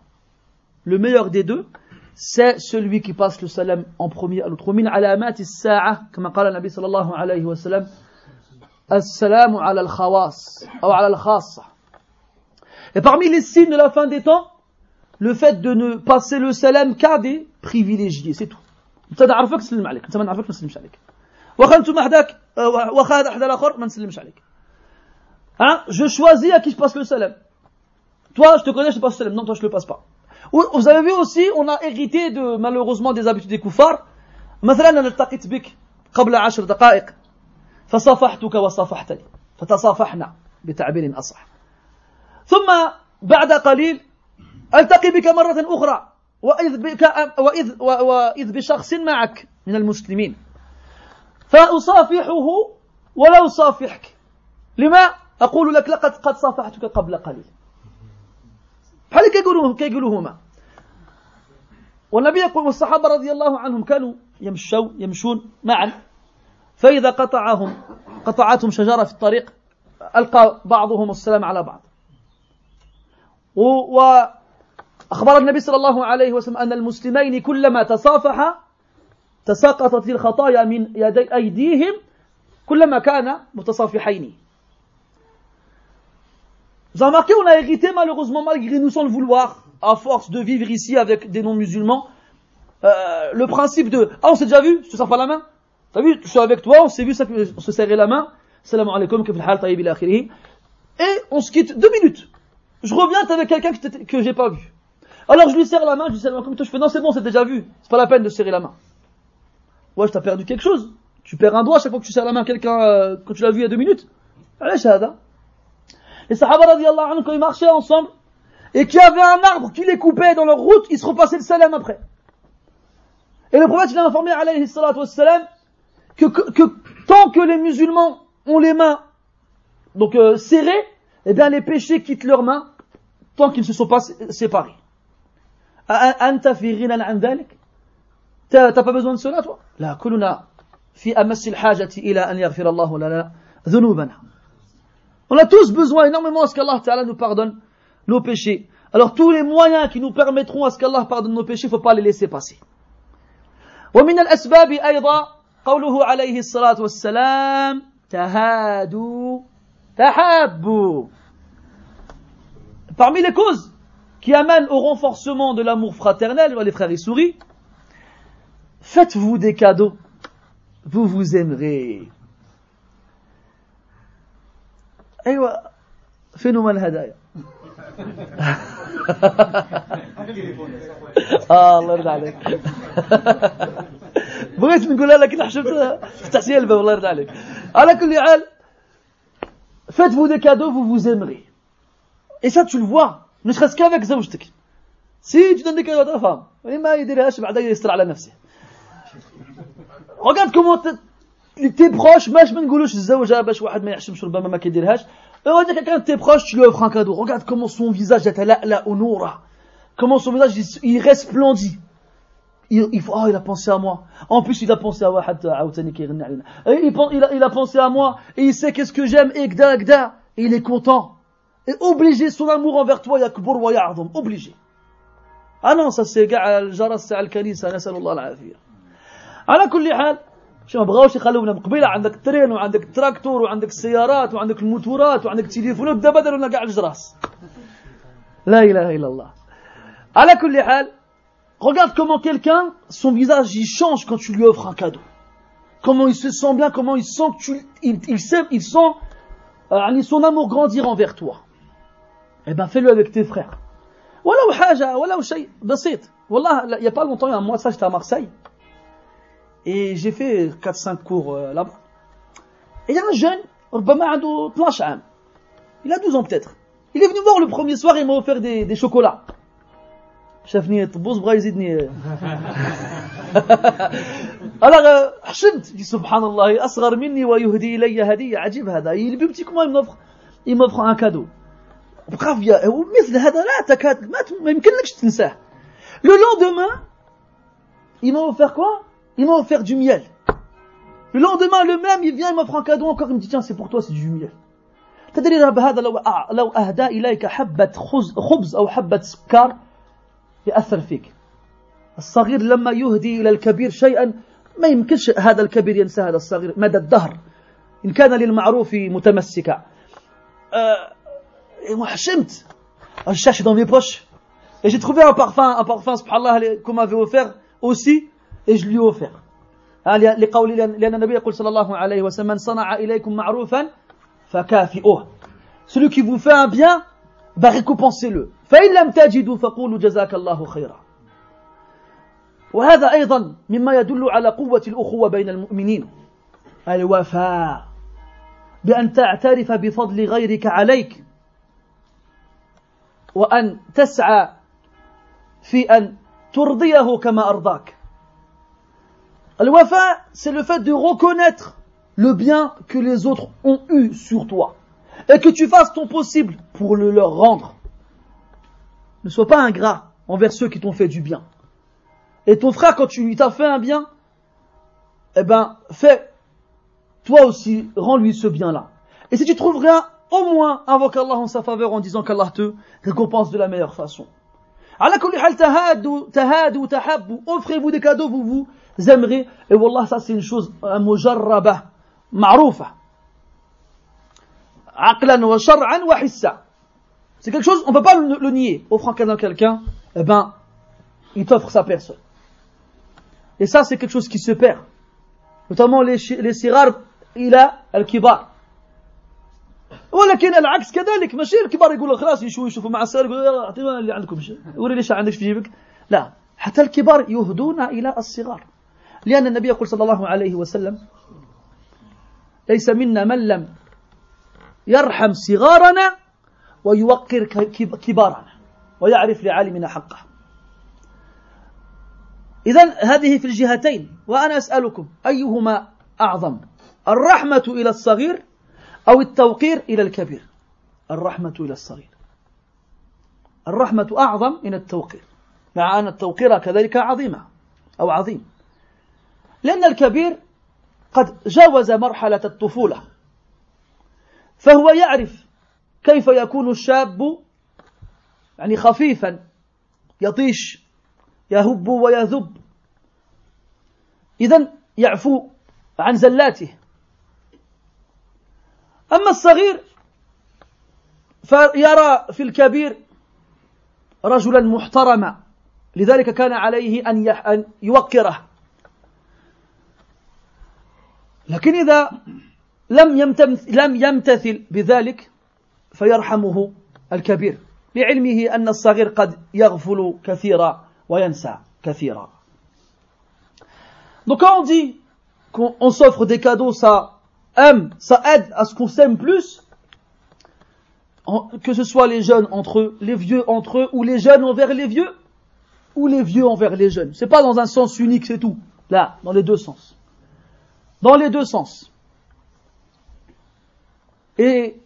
Le meilleur des deux, c'est celui qui passe le salam en premier à l'autre. ومن علامات الساعة كما قال النبي صلى الله عليه وسلم السلام على الخواص أو على الخاصة. Et parmi les signes de la fin des temps, le fait de ne passer le salam qu'à des privilégiés, c'est tout. انت نعرفك نسلم عليك انت ما نعرفك ما نسلمش عليك واخا انتم وحدك واخا هذا حدا الآخر ما نسلمش عليك Hein, je choisis à qui je passe le salam. Toi, je te connais, je te passe le salam. Non, toi, je le passe pas. Vous avez vu aussi, on a hérité de, malheureusement, des habitudes des koufars. مثلا التقيت بك قبل عشر دقائق فصافحتك وصافحتني فتصافحنا بتعبير أصح ثم بعد قليل ألتقي بك مرة أخرى وإذ, بك وإذ, وإذ بشخص معك من المسلمين فأصافحه ولا أصافحك لما؟ أقول لك لقد قد صافحتك قبل قليل. بحال كيقولوا هما والنبي يقول والصحابة رضي الله عنهم كانوا يمشوا يمشون معا. فإذا قطعهم قطعتهم شجرة في الطريق ألقى بعضهم السلام على بعض. وأخبر النبي صلى الله عليه وسلم أن المسلمين كلما تصافحا تساقطت الخطايا من يدي أيديهم كلما كان متصافحين Vous avez remarqué, on a hérité malheureusement, malgré nous sans le vouloir, à force de vivre ici avec des non-musulmans, euh, le principe de Ah, on s'est déjà vu, je te sers pas la main. T'as vu, je suis avec toi, on s'est vu, on se serrait la main. Salam alaikum, kif al tayyib Et on se quitte deux minutes. Je reviens, t'es avec quelqu'un que, que j'ai pas vu. Alors je lui serre la main, je lui salam alaikum, je fais Non, c'est bon, c'est déjà vu. C'est pas la peine de serrer la main. Ouais, t'ai perdu quelque chose. Tu perds un doigt chaque fois que tu serres la main à quelqu'un euh, quand tu l'as vu il y a deux minutes. Allez, shahada. Les Sahaba radiallahu anhu, quand ils marchaient ensemble, et qu'il y avait un arbre qui les coupait dans leur route, ils se repassaient le salam après. Et le prophète, il a informé, alayhi salatu wassalam, que, que, que, tant que les musulmans ont les mains, donc euh, serrées, eh bien les péchés quittent leurs mains, tant qu'ils ne se sont pas séparés. Anta fi ghinan an dhalik? T'as pas besoin de cela, toi? La kuluna fi amassi al-hajati ila an yaghfir Allah lana dhunubana. On a tous besoin énormément à ce qu'Allah Ta'ala nous pardonne nos péchés. Alors tous les moyens qui nous permettront à ce qu'Allah pardonne nos péchés, il ne faut pas les laisser passer. ومن الأسباب أيضا قوله عليه الصلاة والسلام تهادوا تحابوا Parmi les causes qui amènent au renforcement de l'amour fraternel, les frères et souris, faites-vous des cadeaux, vous vous aimerez. ايوه فين هم الهدايا اه الله يرضى عليك بغيت نقولها لكن حشمت فتحتي الباب الله يرضى عليك على كل حال faites-vous des cadeaux vous vous aimerez et ça tu le vois ne serait-ce qu'avec زوجتك si tu donnes des cadeaux à ta femme ما يديرهاش بعد يستر على نفسه Regarde comment tes proches, ben quelqu'un de tes proches, tu lui offres un cadeau. Regarde comment son visage, comment son visage, il resplendit. Il, il, oh, il a pensé à moi. En plus, il a pensé à moi. Il a, il a pensé à moi. Et il sait qu'est-ce que j'aime. Et il est content. Et obligé, son amour envers toi, Yakbur wa Obligé. Ah non, ça c'est, Jara, c'est Al-Kanisa, Nasalullah al-Afiyah. على كل حال شو ما بغاوش يخلونا قبيله عندك الترين وعندك التراكتور وعندك السيارات وعندك الموتورات وعندك التليفونات دابا داروا لنا كاع الجراس لا اله الا الله À la regarde comment quelqu'un, son visage, il change quand tu lui offres un cadeau. Comment il se sent bien, comment il sent que tu, il, il sait, il sent euh, son amour grandir envers toi. Eh ben, fais-le avec tes frères. Voilà il n'y a pas longtemps, il y a un mois ça, j'étais à Marseille. Et j'ai fait 4-5 cours euh, là-bas. Et il y a un jeune, il a 12 ans peut-être. Il est venu voir le premier soir et il m'a offert des, des chocolats. شافني طبوز بغا يزيدني alors حشمت dit subhanallah أصغر مني ويهدي إلي هدية عجيب هذا il est petit comment il m'offre il m'offre un cadeau bref مثل هذا لا تكاد ما ما يمكنلكش تنساه le lendemain il m'a offert quoi il m'a offert du miel le lendemain le même il vient il m'offre un cadeau encore il me dit tiens c'est pour toi c'est du miel تدري هذا لو لو أهدى إليك حبة خبز أو حبة سكر يأثر فيك الصغير لما يهدي إلى الكبير شيئا ما يمكنش هذا الكبير ينسى هذا الصغير مدى الدهر إن كان للمعروف متمسكا أه moi حشمت je cherche dans mes poches et j'ai trouvé un parfum un parfum subhanallah qu'on m'avait offert aussi lui ai offert لقول لأن النبي يقول صلى الله عليه وسلم من صنع إليكم معروفا فكافئوه. Celui qui vous fait un bien bah récompensez-le فإن لم تجدوا فقولوا جزاك الله خيرا. وهذا أيضا مما يدل على قوة الأخوة بين المؤمنين. الوفاء. بأن تعترف بفضل غيرك عليك. وأن تسعى في أن ترضيه كما أرضاك. Al-wafa, c'est le fait de reconnaître le bien que les autres ont eu sur toi. Et que tu fasses ton possible pour le leur rendre. Ne sois pas ingrat envers ceux qui t'ont fait du bien. Et ton frère, quand tu lui t'as fait un bien, eh ben, fais, toi aussi, rends-lui ce bien-là. Et si tu trouveras au moins invoque Allah en sa faveur en disant qu'Allah te récompense de la meilleure façon. Allah tahadu, tahadu, offrez-vous des cadeaux, vous vous aimerez. Et Wallah, ça c'est une chose, euh, mujarraba, ma'roufa. Aqlan wa shar'an wa hissa. C'est quelque chose, on ne peut pas le, le nier. Offrant à quelqu'un, eh ben, il t'offre sa personne. Et ça, c'est quelque chose qui se perd. Notamment les, les sirar, il a al-kibar. ولكن العكس كذلك. ماشي الكبار يقولوا خلاص يشوفوا يشوفوا مع الصغار يقولوا اعطينا اللي عندكم وري ليش عندك في جيبك؟ لا. حتى الكبار يهدون إلى الصغار. لأن النبي يقول صلى الله عليه وسلم ليس منا من لم يرحم صغارنا ويوقر كبارنا ويعرف لعالمنا حقه. إذا هذه في الجهتين. وأنا أسألكم أيهما أعظم؟ الرحمة إلى الصغير أو التوقير إلى الكبير. الرحمة إلى الصغير. الرحمة أعظم من التوقير. مع أن التوقير كذلك عظيمة أو عظيم. لأن الكبير قد جاوز مرحلة الطفولة. فهو يعرف كيف يكون الشاب يعني خفيفا يطيش يهب ويذب. إذا يعفو عن زلاته. أما الصغير فيرى في الكبير رجلا محترما لذلك كان عليه أن يوقره. لكن إذا لم يمتثل بذلك فيرحمه الكبير لعلمه أن الصغير قد يغفل كثيرا وينسى كثيرا. Donc quand on dit qu'on s'offre des cadeaux, ça aime, ça aide à ce qu'on s'aime plus, que ce soit les jeunes entre eux, les vieux entre eux, ou les jeunes envers les vieux, ou les vieux envers les jeunes. C'est pas dans un sens unique, c'est tout. Là, dans les deux sens. Dans les deux sens. Et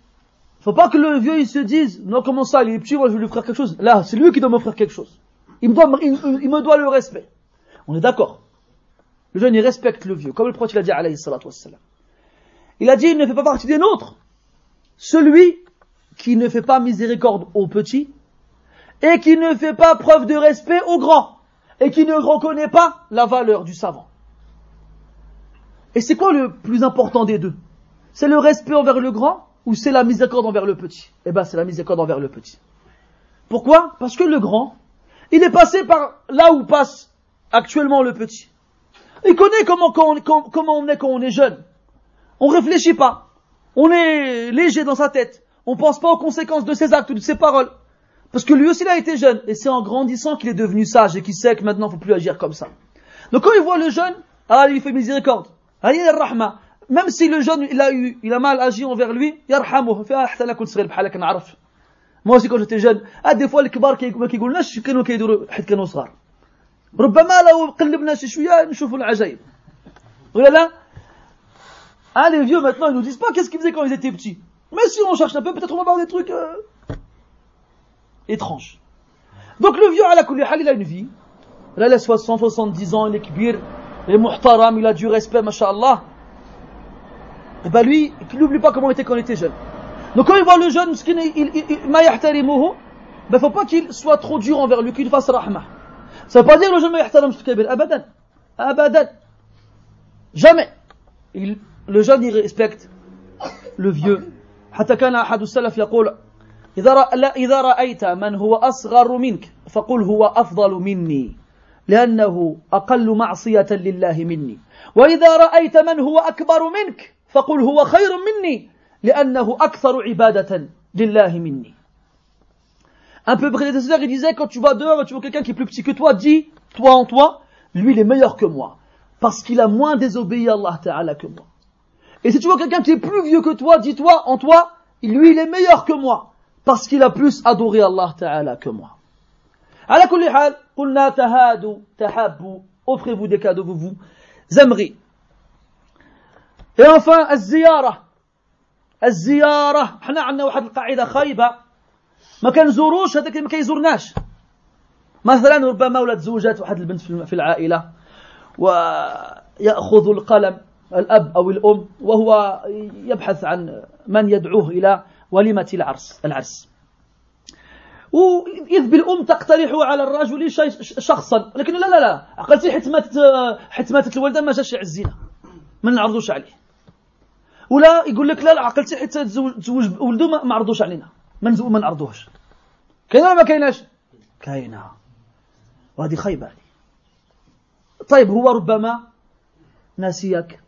faut pas que le vieux il se dise non comment ça il est petit moi je vais lui faire quelque chose là c'est lui qui doit m'offrir quelque chose il me doit il, me doit le respect on est d'accord le jeune il respecte le vieux comme le prophète l'a dit alayhi salatu wassalam il a dit il ne fait pas partie des nôtres celui qui ne fait pas miséricorde aux petits et qui ne fait pas preuve de respect aux grands et qui ne reconnaît pas la valeur du savant et c'est quoi le plus important des deux? C'est le respect envers le grand ou c'est la miséricorde envers le petit? Eh bien, c'est la miséricorde envers le petit. Pourquoi? Parce que le grand, Il est passé par là où passe actuellement le petit. Il connaît comment, comment on est quand on est jeune. On réfléchit pas. On est léger dans sa tête. On pense pas aux conséquences de ses actes ou de ses paroles. Parce que lui aussi, il a été jeune. Et c'est en grandissant qu'il est devenu sage et qu'il sait que maintenant, il ne faut plus agir comme ça. Donc quand il voit le jeune, ah, il fait miséricorde. Ah, il rahma. Même si le jeune, il a eu, il a mal agi envers lui, yarhamuh. Moi aussi, quand j'étais jeune, ah, des fois, les kibar qui يقولناش كانوا كيديروا حيت كانوا صغار. ربما لو قلبنا شي شوية نشوفوا العجائب. ولا لا؟ Ah, les vieux, maintenant, ils nous disent pas qu'est-ce qu'ils faisaient quand ils étaient petits. Mais si on cherche un peu, peut-être on va voir des trucs euh, étranges. Donc le vieux, à la il a une vie. Là, il a 60, 70 ans, il est kbir, il est muhtaram, il a du respect, mashallah. Et eh ben lui, il n'oublie pas comment il était quand il était jeune. Donc quand il voit le jeune, il, il, il, ben faut pas qu'il soit trop dur envers lui, qu'il fasse rahma. Ça veut pas dire le jeune abadan. Abadan. Jamais. Il, le jeune il respecte le vieux حتى كان أحد السلف يقول إذا إذا رأيت من هو أصغر منك فقل هو أفضل مني لأنه أقل معصية لله مني وإذا رأيت من هو أكبر منك فقل هو خير مني لأنه أكثر عبادة لله مني Un peu prédécesseur, il disait quand tu vas dehors tu vois quelqu'un qui est plus petit que toi, dis, toi en toi, lui il est meilleur que moi. Parce qu'il a moins désobéi à Allah Ta'ala que moi. Et si tu vois quelqu'un qui est plus vieux que toi, dis-toi en toi, lui il est meilleur que moi, parce qu'il a plus adoré Allah Ta'ala que moi. على كل حال قلنا تهادوا تحابوا offrez-vous des cadeaux vous vous aimerez et enfin الزيارة الزيارة إحنا عندنا واحد القاعدة خايبة ما كنزوروش هذاك اللي ما كيزورناش مثلا ربما ولات زوجات واحد البنت في العائلة ويأخذ القلم الأب أو الأم وهو يبحث عن من يدعوه إلى وليمة العرس العرس. وإذ بالأم تقترح على الرجل شخصا لكن لا لا لا عقلتي حيت ماتت الوالدة ما جاش يعزينا ما نعرضوش عليه. ولا يقول لك لا لا عقلتي حيت تزوج ولده ما عرضوش علينا. ما ما نعرضوهش. كاينة ولا ما كايناش؟ كاينة. وهذه خيبه طيب هو ربما ناسيك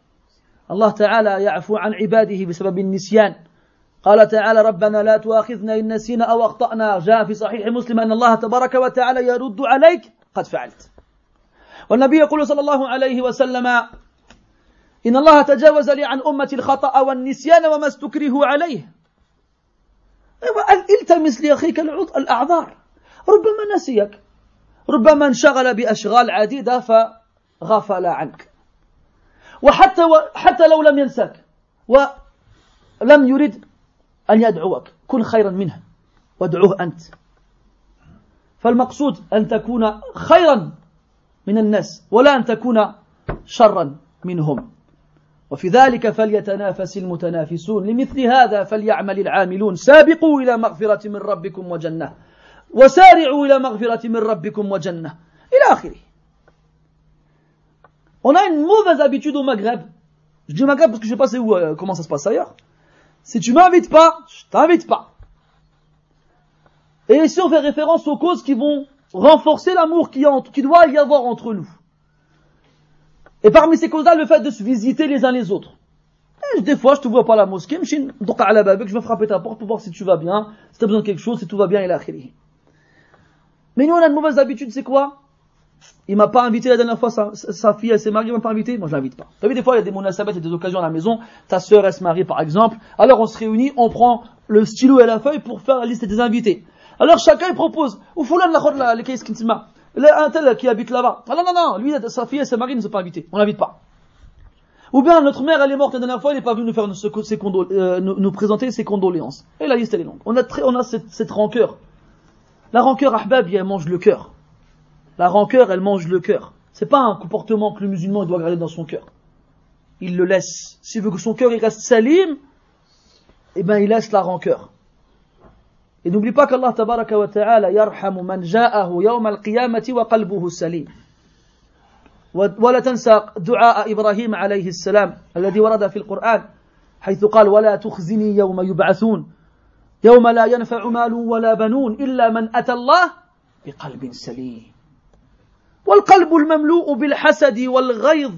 الله تعالى يعفو عن عباده بسبب النسيان. قال تعالى ربنا لا تؤاخذنا إن نسينا أو أخطأنا. جاء في صحيح مسلم أن الله تبارك وتعالى يرد عليك قد فعلت. والنبي يقول صلى الله عليه وسلم إن الله تجاوز لي عن أمتي الخطأ والنسيان وما استكره عليه. التمس لأخيك الأعذار. ربما نسيك. ربما انشغل بأشغال عديدة فغفل عنك. وحتى حتى لو لم ينساك ولم يرد أن يدعوك كن خيرا منه وادعوه أنت. فالمقصود أن تكون خيرا من الناس ولا أن تكون شرا منهم. وفي ذلك فليتنافس المتنافسون. لمثل هذا فليعمل العاملون. سابقوا إلى مغفرة من ربكم وجنة. وسارعوا إلى مغفرة من ربكم وجنة. إلى آخره. On a une mauvaise habitude au Maghreb. Je dis Maghreb parce que je sais pas où, euh, comment ça se passe ailleurs. Si tu m'invites pas, je t'invite pas. Et ici on fait référence aux causes qui vont renforcer l'amour qui, qui doit y avoir entre nous. Et parmi ces causes-là, le fait de se visiter les uns les autres. Et des fois, je te vois pas à la mosquée, je vais frapper ta porte pour voir si tu vas bien, si tu as besoin de quelque chose, si tout va bien, et là, Mais nous, on a une mauvaise habitude, c'est quoi? Il m'a pas invité la dernière fois, sa, fille, elle s'est mariée, il m'a pas invité, moi je l'invite pas. Vous savez, des fois, il y a des monasabat, il y a des occasions à la maison, ta sœur, elle se marie par exemple, alors on se réunit, on prend le stylo et la feuille pour faire la liste des invités. Alors chacun il propose, ou foulan la les caisses kintima, un tel qui habite là-bas. Ah non, non, non, lui, sa fille, elle s'est mariée, ne s'est pas invité, on l'invite pas. Ou bien notre mère, elle est morte la dernière fois, elle n'est pas venue nous faire ses euh, nous, présenter ses condoléances. Et la liste, elle est longue. On a, très, on a cette, cette rancœur. La rancœur, ahbab, elle mange le cœur. La rancœur, elle mange le cœur. C'est pas un comportement que le musulman doit garder dans son cœur. Il le laisse. S'il veut que son cœur il reste salim, eh ben il laisse la rancœur. Et n'oublie pas qu'Allah tabaraka wa ta'ala yarhamu man ja'ahu yawm al-qiyamati wa qalbuhu salim. ولا تنسى دعاء إبراهيم عليه السلام الذي ورد في القرآن حيث قال ولا تخزني يوم يبعثون يوم لا ينفع مال ولا بنون إلا من أتى الله بقلب سليم والقلب المملوء بالحسد والغيظ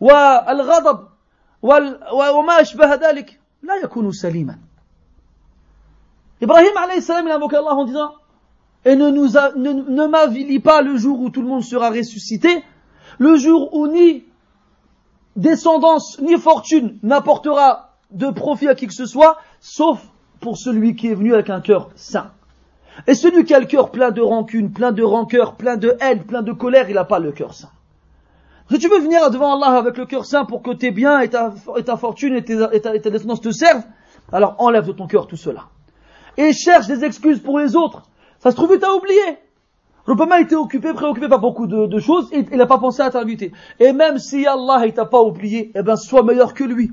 والغضب وما أشبه ذلك لا يكون سليما إبراهيم عليه السلام il a invoqué Allah en disant et ne, nous a, ne, ne m'avilie pas le jour où tout le monde sera ressuscité, le jour où ni descendance ni fortune n'apportera de profit à qui que ce soit, sauf pour celui qui est venu avec un cœur sain. Et celui qui a le cœur plein de rancune, plein de rancœur, plein de haine, plein de colère, il n'a pas le cœur sain. Si tu veux venir devant Allah avec le cœur sain pour que tes biens et ta, ta fortune et, ta, et ta descendance te servent, alors enlève de ton cœur tout cela. Et cherche des excuses pour les autres. Ça se trouve, tu as oublié. Obama était occupé, préoccupé par beaucoup de, choses, il n'a pas pensé à t'inviter. Et même si Allah ne t'a pas oublié, eh ben, sois meilleur que lui.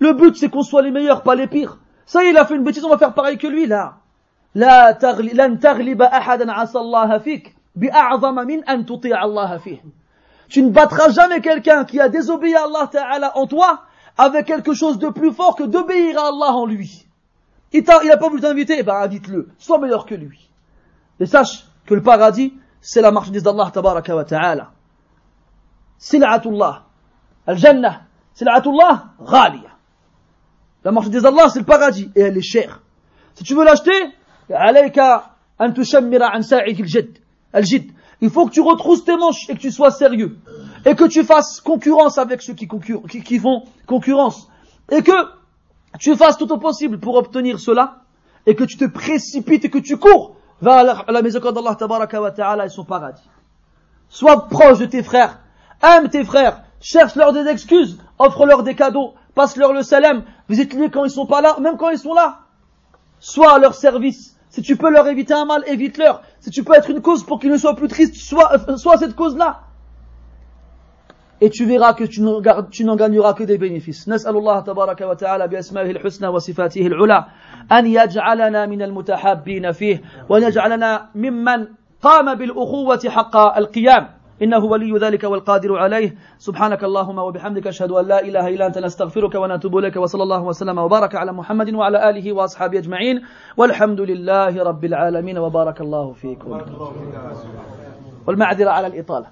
Le but, c'est qu'on soit les meilleurs, pas les pires. Ça y est, il a fait une bêtise, on va faire pareil que lui, là. لا لن تغلب أحدا عسى الله فيك بأعظم من أن تطيع الله فيه Tu ne battras jamais quelqu'un qui a désobéi à Allah Ta'ala en toi avec quelque chose de plus fort que d'obéir à Allah en lui. Il n'a pas voulu t'inviter, eh ben invite-le. Sois meilleur que lui. Et sache que le paradis, c'est la marchandise d'Allah Tabaraka wa Ta'ala. Sil'atullah. Al-Jannah. Sil'atullah, ghaliya. La marchandise d'Allah, c'est le paradis. Et elle est chère. Si tu veux l'acheter, عليك أن تشمر عن ساعك الجد الجد il faut que tu retrousses tes manches et que tu sois sérieux et que tu fasses concurrence avec ceux qui, qui, qui font concurrence et que tu fasses tout au possible pour obtenir cela et que tu te précipites et que tu cours vers la, la miséricorde d'Allah tabaraka wa ta'ala et son paradis. Sois proche de tes frères, aime tes frères, cherche-leur des excuses, offre-leur des cadeaux, passe-leur le salam, visite-les quand ils sont pas là, même quand ils sont là. Sois à leur service. Si tu peux leur éviter un mal, évite-leur. Si tu peux être une cause pour qu'ils ne soient plus tristes, sois, euh, sois cette cause-là. Et tu verras que tu n'en gagneras que des bénéfices. نسأل الله تبارك وتعالى بأسمائه الحسنى وصفاته العلى أن يجعلنا من المتحابين فيه وأن يجعلنا ممن قام بالأخوة حق القيام إنه ولي ذلك والقادر عليه. سبحانك اللهم وبحمدك أشهد أن لا إله إلا أنت نستغفرك ونتوب إليك وصلى الله وسلم وبارك على محمد وعلى آله وأصحابه أجمعين. والحمد لله رب العالمين وبارك الله فيكم. والمعذرة على الإطالة.